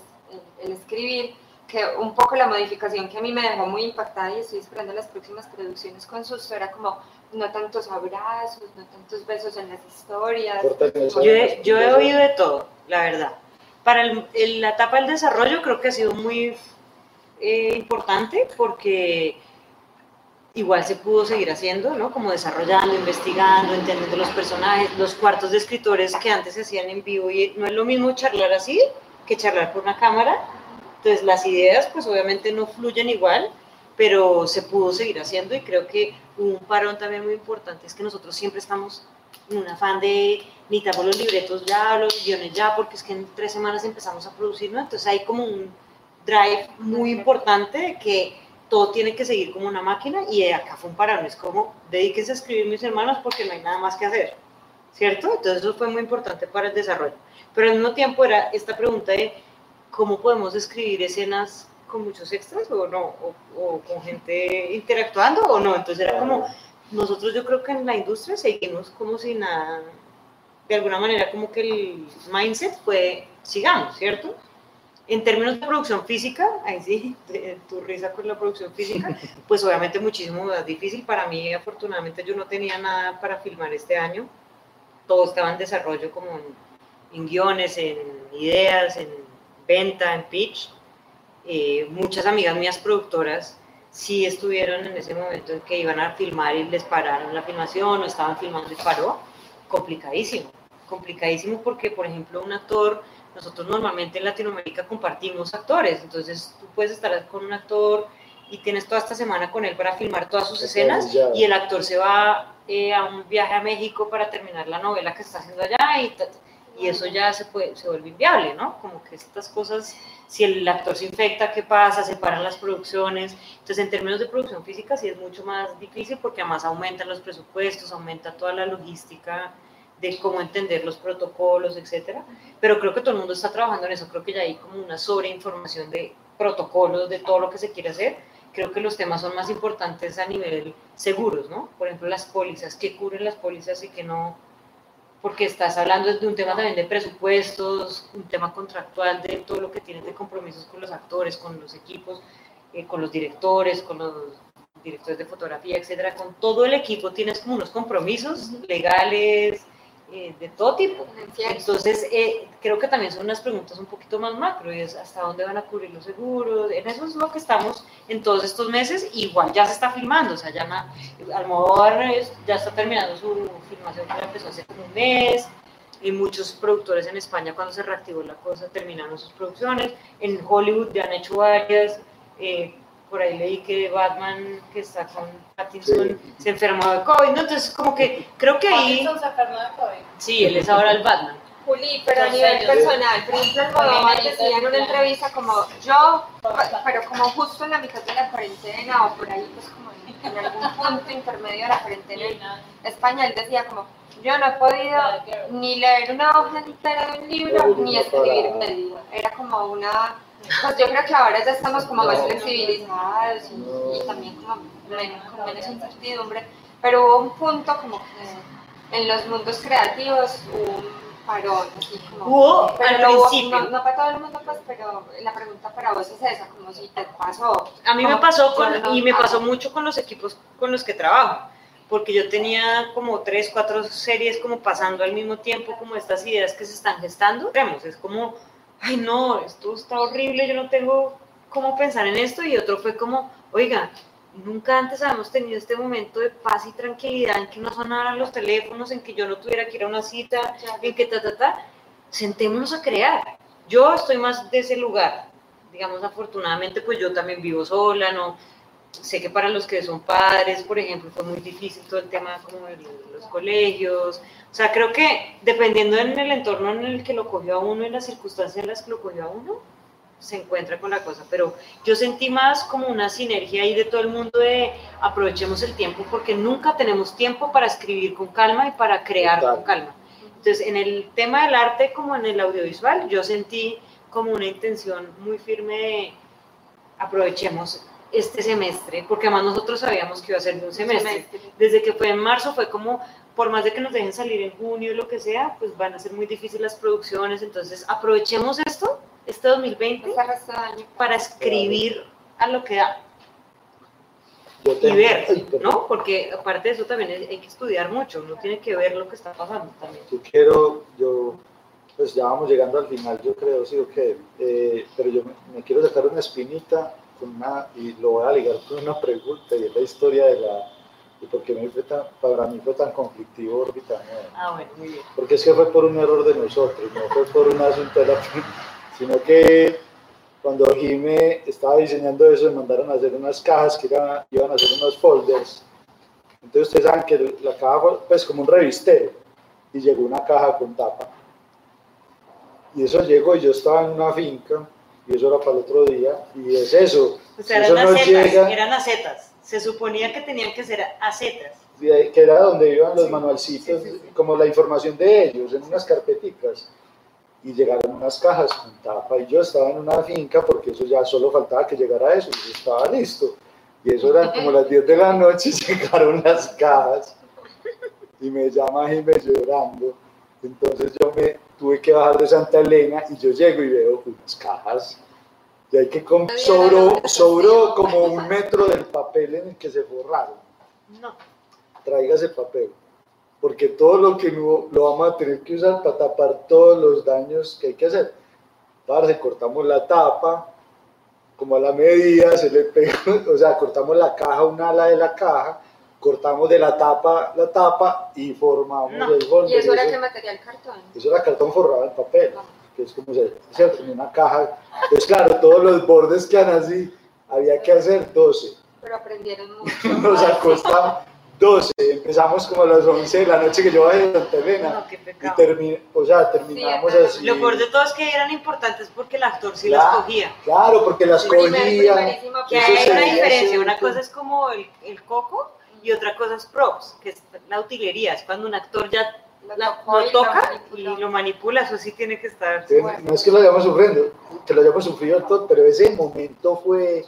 el, escribir, que un poco la modificación que a mí me dejó muy impactada y estoy esperando las próximas producciones con Susto era como no tantos abrazos, no tantos besos en las historias. Yo he, yo he oído de todo, la verdad. Para la etapa del desarrollo creo que ha sido muy eh, importante porque igual se pudo seguir haciendo, ¿no? Como desarrollando, investigando, entendiendo los personajes, los cuartos de escritores que antes se hacían en vivo y no es lo mismo charlar así que charlar por una cámara. Entonces las ideas pues obviamente no fluyen igual, pero se pudo seguir haciendo y creo que un parón también muy importante es que nosotros siempre estamos en un afán de necesitamos los libretos ya, los guiones ya, porque es que en tres semanas empezamos a producir, ¿no? Entonces hay como un drive muy importante de que todo tiene que seguir como una máquina y acá fue un parón, es como dedíquense a escribir mis hermanos porque no hay nada más que hacer, ¿cierto? Entonces eso fue muy importante para el desarrollo. Pero al mismo tiempo era esta pregunta de cómo podemos escribir escenas con muchos extras o no, o, con gente interactuando o no. Entonces era como, nosotros yo creo que en la industria seguimos como si nada, de alguna manera como que el mindset fue, sigamos, ¿cierto? En términos de producción física, ahí sí, tu risa con la producción física, pues obviamente muchísimo más difícil. Para mí, afortunadamente, yo no tenía nada para filmar este año. Todo estaba en desarrollo como en, guiones, en ideas, en venta, en pitch. Eh, muchas amigas mías productoras sí estuvieron en ese momento en que iban a filmar y les pararon la filmación o estaban filmando y paró. Complicadísimo, complicadísimo porque, por ejemplo, un actor nosotros normalmente en Latinoamérica compartimos actores, entonces tú puedes estar con un actor y tienes toda esta semana con él para filmar todas sus escenas y el actor se va eh, a un viaje a México para terminar la novela que está haciendo allá y, y eso ya se, puede, se vuelve inviable, ¿no? Como que estas cosas, si el actor se infecta, ¿qué pasa? Se paran las producciones. Entonces, en términos de producción física sí es mucho más difícil porque además aumentan los presupuestos, aumenta toda la logística de cómo entender los protocolos, etcétera. Pero creo que todo el mundo está trabajando en eso. Creo que ya hay como una sobreinformación de protocolos, de todo lo que se quiere hacer. Creo que los temas son más importantes a nivel seguros, ¿no? Por ejemplo, las pólizas, qué cubren las pólizas y qué no, porque estás hablando de un tema también de presupuestos, un tema contractual de todo lo que tienes de compromisos con los actores, con los equipos, eh, con los directores, con los directores de fotografía, etcétera, con todo el equipo tienes como unos compromisos legales, eh, de todo tipo. Entonces, eh, creo que también son unas preguntas un poquito más macro, y es hasta dónde van a cubrir los seguros, en eso es lo que estamos en todos estos meses, igual ya se está filmando, o sea, ya Almodóvar ya está terminando su filmación que empezó hace como un mes, y muchos productores en España cuando se reactivó la cosa terminaron sus producciones, en Hollywood ya han hecho varias, eh, por ahí leí que Batman, que está con Pattinson, se enfermó de COVID, ¿no? Entonces, como que creo que ahí... Pattinson se enfermó de COVID. Sí, él es ahora el Batman. Juli, pero a nivel personal, por ejemplo, Almodóvar decía en una entrevista como yo, pero como justo en la mitad de la cuarentena o por ahí, pues como en, algún punto intermedio de la cuarentena en España, él decía como yo no he podido ni leer una hoja entera de un libro ni escribir medio. Era como una pues yo creo que ahora ya estamos como más flexibilizados y, también como con menos incertidumbre, pero hubo un punto como que en los mundos creativos un parón, así como... Hubo pero al principio. no, para todo el mundo, pues, pero la pregunta para vos es esa, como si te pasó. A mí me pasó con, y me pasó mucho con los equipos con los que trabajo porque yo tenía como tres, cuatro series como pasando al mismo tiempo, como estas ideas que se están gestando. Es como ay no, esto está horrible, yo no tengo cómo pensar en esto. Y otro fue como, oiga, nunca antes habíamos tenido este momento de paz y tranquilidad en que no sonaran los teléfonos, en que yo no tuviera que ir a una cita, en que ta, ta, ta. Sentémonos a crear. Yo estoy más de ese lugar. Digamos, afortunadamente, pues yo también vivo sola, no, sé que para los que son padres, por ejemplo, fue muy difícil todo el tema como de los colegios. O sea, creo que dependiendo en el entorno en el que lo cogió a uno, en las circunstancias en las que lo cogió a uno, se encuentra con la cosa. Pero yo sentí más como una sinergia ahí de todo el mundo de aprovechemos el tiempo porque nunca tenemos tiempo para escribir con calma y para crear con calma. Entonces, en el tema del arte como en el audiovisual, yo sentí como una intención muy firme de aprovechemos este semestre, porque además nosotros sabíamos que iba a ser de un semestre. Desde que fue en marzo fue como, por más de que nos dejen salir en junio, lo que sea, pues van a ser muy difíciles las producciones, entonces aprovechemos esto, este 2020, para escribir a lo que da. Y ver, ¿no? Porque aparte de eso también hay que estudiar mucho, uno tiene que ver lo que está pasando también. Yo quiero, yo, pues ya vamos llegando al final, yo creo, sí, ok, eh, pero yo me, me quiero sacar una espinita y lo voy a ligar con una pregunta, y es la historia de la, y fue tan, para mí fue tan conflictivo órbita Ah, bueno, muy bien. Porque es que fue por un error de nosotros, no fue por un asunto de la, sino que cuando Jime estaba diseñando eso, me mandaron a hacer unas cajas que iban, iban a hacer unos folders. Entonces ustedes saben que la caja fue pues como un revistero y llegó una caja con tapa. Y eso llegó y yo estaba en una finca y eso era para el otro día, y es eso. O sea, eran, acetas, eran acetas, se suponía que tenían que ser acetas. Que era donde iban los manualcitos, como la información de ellos, en unas carpeticas. Y llegaron unas cajas con tapa, y yo estaba en una finca, porque eso ya solo faltaba que llegara eso, y estaba listo. Y eso era como las 10 de la noche, y llegaron las cajas, y me llama y me llorando. Entonces yo me tuve que bajar de Santa Elena y yo llego y veo unas cajas. Y hay que sobró, sobró como un metro del papel en el que se forraron. No. Traiga ese papel. Porque todo lo que no, lo vamos a tener que usar para tapar todos los daños que hay que hacer. Parce, cortamos la tapa, como a la medida, se le pegó, o sea, cortamos la caja, un ala de la caja, cortamos de la tapa la tapa y formamos el folder. ¿Y eso era qué material? ¿Cartón? Eso era cartón forrado en papel, que es como se ¿cierto? en una caja. Pues claro, todos los bordes quedan así, había que hacer 12. Pero aprendieron mucho. Nos acostamos 12, empezamos como a las 11 de la noche que yo bajé de Santa Elena. y termin, o sea, terminamos así. Lo peor de todo es que eran importantes porque el actor sí las cogía. Claro, porque las cogía. Que hay una diferencia, una cosa es como el, el coco y otra cosa es props, que es la utilería, es cuando un actor ya lo toca y lo manipula, eso sí tiene que estar. No es que lo hayamos sufriendo, que lo hayamos sufrido todo, pero ese momento fue,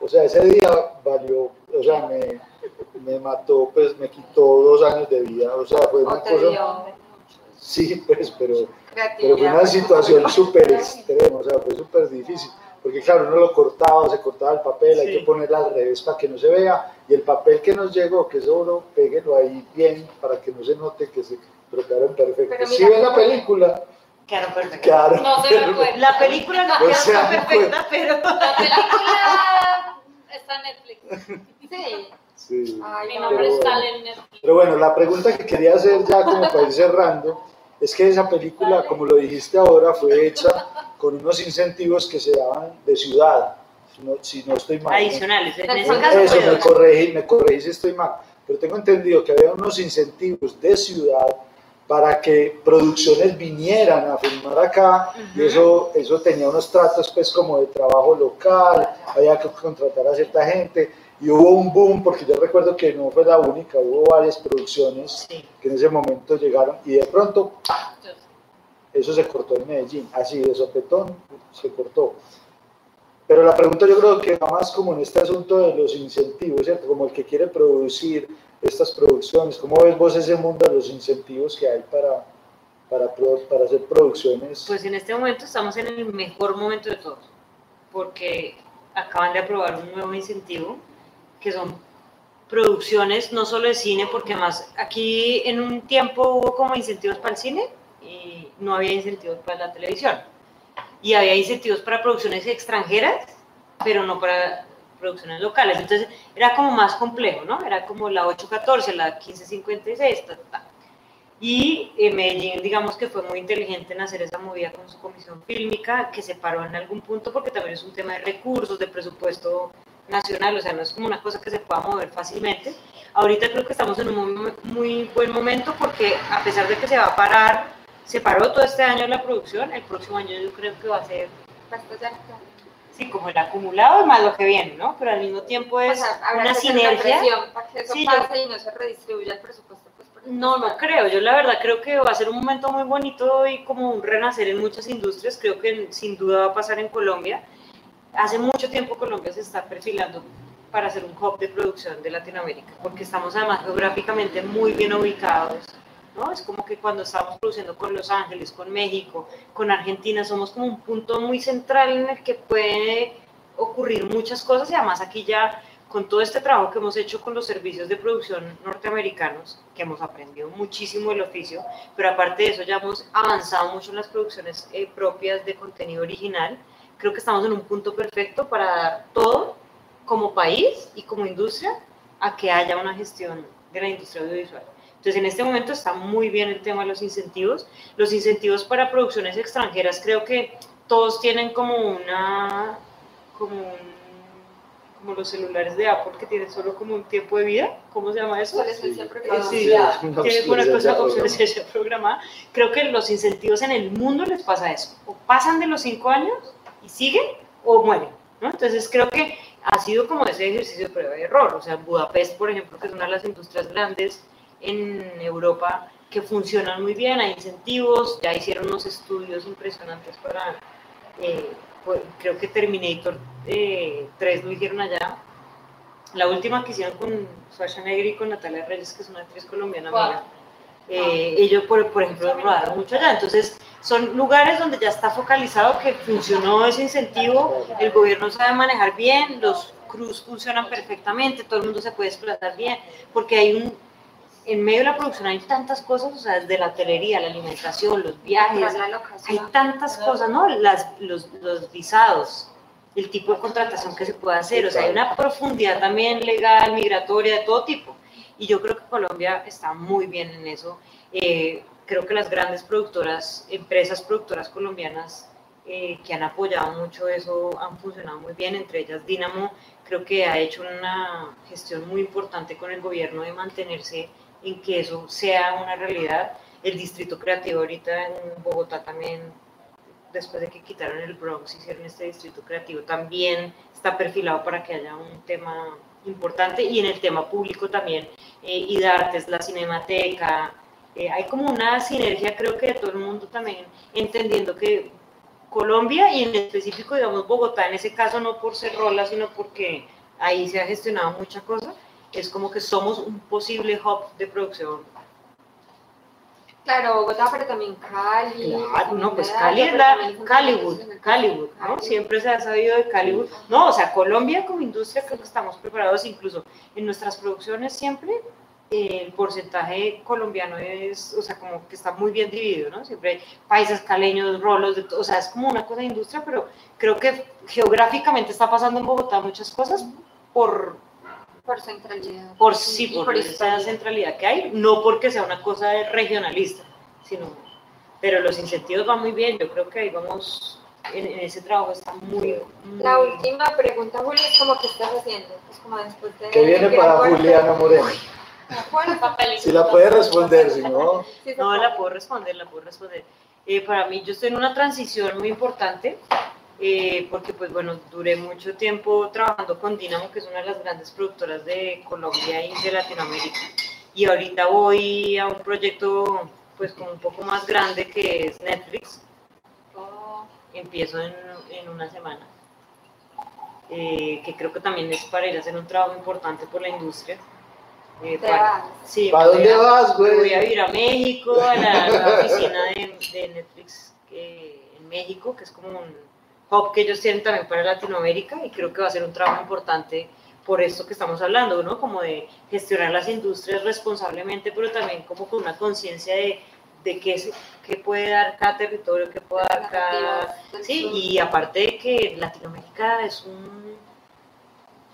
o sea, ese día valió, o sea, me, me mató, pues me quitó dos años de vida, o sea, fue una cosa. Sí, pues, pero, pero fue una situación súper extrema, o sea, fue súper difícil. Porque claro, uno lo cortaba, se cortaba el papel, hay que ponerla al revés para que no se vea, y el papel que nos llegó, que es oro, péguelo ahí bien para que no se note que se, pero quedaron perfectos. Si ven la película. Claro, No se me fue. La película no O queda sea, tan perfecta, pero... La película está en Netflix. Sí. Sí. Ay, Mi no. nombre Pero está en Netflix. Pero bueno, la pregunta que quería hacer ya como para ir cerrando, es que esa película, como lo dijiste ahora, fue hecha con unos incentivos que se daban de ciudad, si no, si no estoy mal. ¿no? Adicionales. En ese Eso, caso Eso, fue me corregí, me corregí si estoy mal. Pero tengo entendido que había unos incentivos de ciudad para que producciones vinieran a filmar acá y eso, eso tenía unos tratos pues como de trabajo local, había que contratar a cierta gente y hubo un boom porque yo recuerdo que no fue la única, hubo varias producciones Sí. que en ese momento llegaron y de pronto eso se cortó en Medellín, así de sopetón se cortó. Pero la pregunta yo creo que va más como en este asunto de los incentivos, ¿cierto? Como el que quiere producir estas producciones. ¿Cómo ves vos ese mundo de los incentivos que hay para, para, para hacer producciones? Pues en este momento estamos en el mejor momento de todos, porque acaban de aprobar un nuevo incentivo, que son producciones no solo de cine, porque más aquí en un tiempo hubo como incentivos para el cine y no había incentivos para la televisión. Y había incentivos para producciones extranjeras, pero no para producciones locales. Entonces era como más complejo, ¿no? Era como la 814, la 1556, ta, ta. Y eh, Medellín, digamos que fue muy inteligente en hacer esa movida con su comisión fílmica, que se paró en algún punto porque también es un tema de recursos, de presupuesto nacional, o sea, no es como una cosa que se pueda mover fácilmente. Ahorita creo que estamos en un muy buen momento porque a pesar de que se va a parar, se paró todo este año la producción, el próximo año yo creo que va a ser, sí, como el acumulado más lo que viene, ¿no? Pero al mismo tiempo O es sea, una sinergia. para que eso Sí, yo- pase y no se redistribuya el presupuesto. Pues, No, no creo. Yo la verdad creo que va a ser un momento muy bonito y como un renacer en muchas industrias. Creo que sin duda va a pasar en Colombia. Hace mucho tiempo Colombia se está perfilando para ser un hub de producción de Latinoamérica, porque estamos además geográficamente muy bien ubicados. ¿No? Es como que cuando estamos produciendo con Los Ángeles, con México, con Argentina, somos como un punto muy central en el que puede ocurrir muchas cosas y además aquí ya con todo este trabajo que hemos hecho con los servicios de producción norteamericanos, que hemos aprendido muchísimo el oficio, pero aparte de eso ya hemos avanzado mucho en las producciones eh, propias de contenido original, creo que estamos en un punto perfecto para dar todo como país y como industria a que haya una gestión de la industria audiovisual. Entonces, en este momento está muy bien el tema de los incentivos. Los incentivos para producciones extranjeras creo que todos tienen como una, como un- como los celulares de Apple que tienen solo como un tiempo de vida. ¿Cómo se llama eso? Obsolescencia programada. sí, Sí, es una tiene una obsolescencia cosa obsolescencia programada. Creo que los incentivos en el mundo les pasa eso. O pasan de los cinco años y siguen o mueren. ¿no? Entonces creo que ha sido como ese ejercicio de prueba y error. O sea, Budapest, por ejemplo, que es una de las industrias grandes en Europa que funcionan muy bien, hay incentivos, ya hicieron unos estudios impresionantes para, eh, pues, creo que Terminator eh, 3 lo hicieron allá. La última que hicieron con Schwarzenegger y con Natalia Reyes, que es una actriz colombiana. Amiga. Eh, ellos, por, por ejemplo, rodaron mucho allá. Entonces, son lugares donde ya está focalizado que funcionó ese incentivo, el gobierno sabe manejar bien, los cruz funcionan perfectamente, todo el mundo se puede desplazar bien, porque hay un, en medio de la producción hay tantas cosas, o sea, desde la hotelería, la alimentación, los viajes, la hay tantas cosas, ¿no? Las, los, los visados, el tipo de contratación que se puede hacer, o sea, hay una profundidad también legal, migratoria, de todo tipo. Y yo creo que Colombia está muy bien en eso. Eh, creo que las grandes productoras, empresas productoras colombianas eh, que han apoyado mucho eso han funcionado muy bien, entre ellas Dinamo, creo que ha hecho una gestión muy importante con el gobierno de mantenerse en que eso sea una realidad. El distrito creativo ahorita en Bogotá también, después de que quitaron el Bronx, hicieron este distrito creativo, también está perfilado para que haya un tema importante y en el tema público también, eh, IDARTES, la Cinemateca, eh, hay como una sinergia creo que de todo el mundo también, entendiendo que Colombia y en específico, digamos, Bogotá, en ese caso no por ser rola, sino porque ahí se ha gestionado mucha cosa, es como que somos un posible hub de producción Claro, Bogotá, pero también Cali. Claro, no, pues Cali es la Caliwood, Caliwood, ¿no? Siempre se ha sabido de Caliwood. No, o sea, Colombia como industria creo que estamos preparados, incluso en nuestras producciones siempre el porcentaje colombiano es, o sea, como que está muy bien dividido, ¿no? Siempre hay países caleños, rolos, de o sea, es como una cosa de industria, pero creo que geográficamente está pasando en Bogotá muchas cosas por... Por centralidad. Por sí, por, esa centralidad que hay, no porque sea una cosa regionalista, sino... Pero los incentivos van muy bien, yo creo que ahí vamos, en, ese trabajo está muy, La última pregunta, Julia, es como, ¿qué estás haciendo? Es como después de... ¿Qué viene para Juliana Moreno? Si la puede responder, si no. No, la puedo responder, la puedo responder. Eh, para mí, yo estoy en una transición muy importante, eh, porque, pues bueno, duré mucho tiempo trabajando con Dinamo, que es una de las grandes productoras de Colombia y de Latinoamérica. Y ahorita voy a un proyecto, pues, como un poco más grande que es Netflix. Empiezo en, en una semana. Eh, que creo que también es para ir a hacer un trabajo importante por la industria. Eh, para, sí, ¿Para dónde vas, güey? Voy a ir a México, a la, oficina de, de Netflix en México, que es como un hub que ellos tienen también para Latinoamérica y creo que va a ser un trabajo importante por esto que estamos hablando, ¿no? Como de gestionar las industrias responsablemente, pero también como con una conciencia de, de qué, qué, puede dar cada territorio, qué puede dar cada... Sí, y aparte de que Latinoamérica es un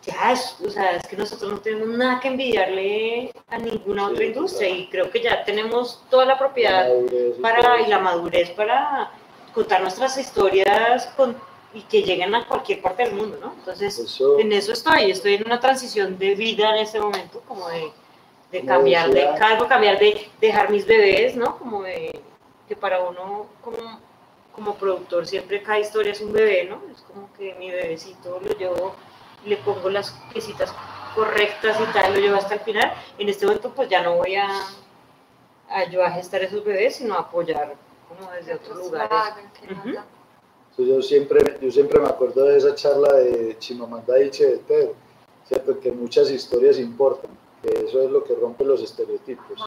ya es, o sea, es que nosotros no tenemos nada que envidiarle a ninguna otra industria y creo que ya tenemos toda la propiedad para y la madurez para contar nuestras historias con, y que lleguen a cualquier parte del mundo, ¿no? Entonces, en eso estoy, estoy en una transición de vida en este momento, como de, de cambiar de cargo, cambiar de dejar mis bebés, ¿no? Como de que para uno como, como productor siempre cada historia es un bebé, ¿no? Es como que mi bebecito lo llevo le pongo las piecitas correctas y tal, lo llevo hasta el final. En este momento pues ya no voy a, a yo a gestar esos bebés, sino a apoyar como desde otros lugares. yo, siempre, yo siempre me acuerdo de esa charla de Chimamanda Ted, ¿cierto? que muchas historias importan, que eso es lo que rompe los estereotipos,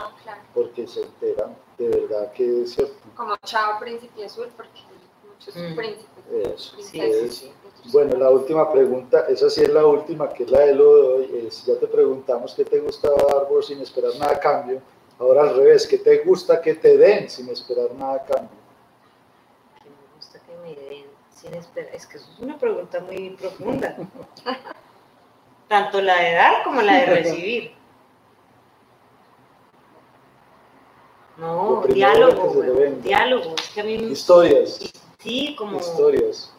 porque se enteran de verdad que es cierto. Como Chao Príncipe Azul, porque muchos mm. príncipes. Eso, sí, bueno, la última pregunta, esa sí es la última, que es la de lo de hoy. Es, ya te preguntamos qué te gusta dar vos sin esperar nada a cambio. Ahora al revés, ¿qué te gusta que te den sin esperar nada a cambio? ¿Qué me gusta que me den sin esperar? Es que eso es una pregunta muy profunda. Tanto la de dar como la de recibir. No, diálogo, diálogo. Es que a mí Historias. Sí, como... Historias.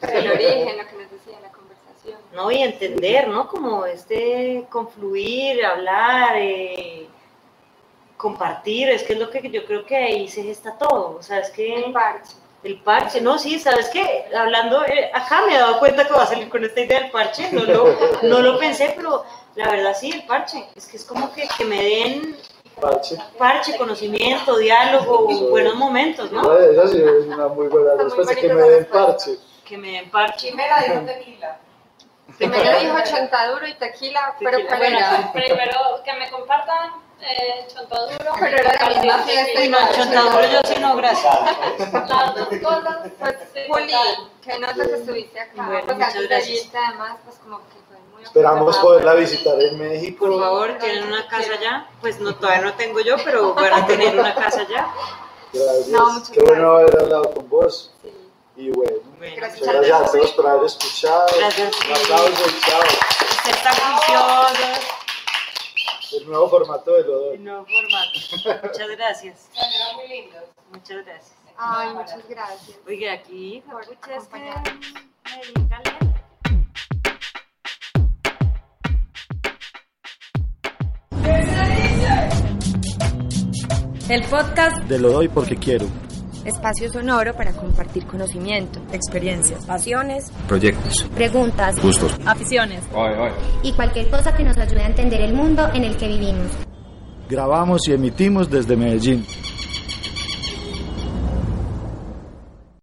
El origen, lo que nos decía la conversación. No, y entender, ¿no? Como este confluir, hablar, eh, compartir, es que es lo que yo creo que ahí se gesta todo. O sea, es que... El parche. El parche, no, sí, ¿sabes qué? Hablando, eh, acá me he dado cuenta que va a salir con esta idea del parche, no lo, no lo pensé, pero la verdad sí, el parche, es que es como que, que me den Parche. Parche, conocimiento, diálogo, buenos momentos, ¿no? esa sí es una muy buena respuesta, que me den parche. Que me den parche. Primero dijo tequila. Primero dijo chontaduro y tequila, pero bueno, primero que me compartan eh, chontaduro. Pero era la misma fiesta y no, chontaduro yo sí no, gracias. Las dos cosas. Pues, Juli, que no te estuviste acá, Bueno, porque muchas antes gracias. de irte, además, pues como que fue muy Esperamos poderla visitar en México. Por favor, ¿tienen una casa allá? Pues no, todavía no tengo yo, pero van a tener una casa allá. Gracias. No, Qué bueno haber hablado con vos. Sí. Y bueno, Bueno, Gracias. gracias a todos por haber escuchado. Gracias. Un aplauso y chao. Ustedes están juiciosos. El nuevo formato de lo El nuevo formato. Muchas gracias. Salieron muy lindos. Muchas gracias. Ay, muchas gracias. Oiga, aquí. Medellín caliente. El podcast De lo doy porque quiero. Espacio Sonoro para compartir conocimiento, experiencias, pasiones, proyectos, Preguntas gustos. aficiones. y cualquier cosa que nos ayude a entender el mundo en el que vivimos. Grabamos y emitimos desde Medellín.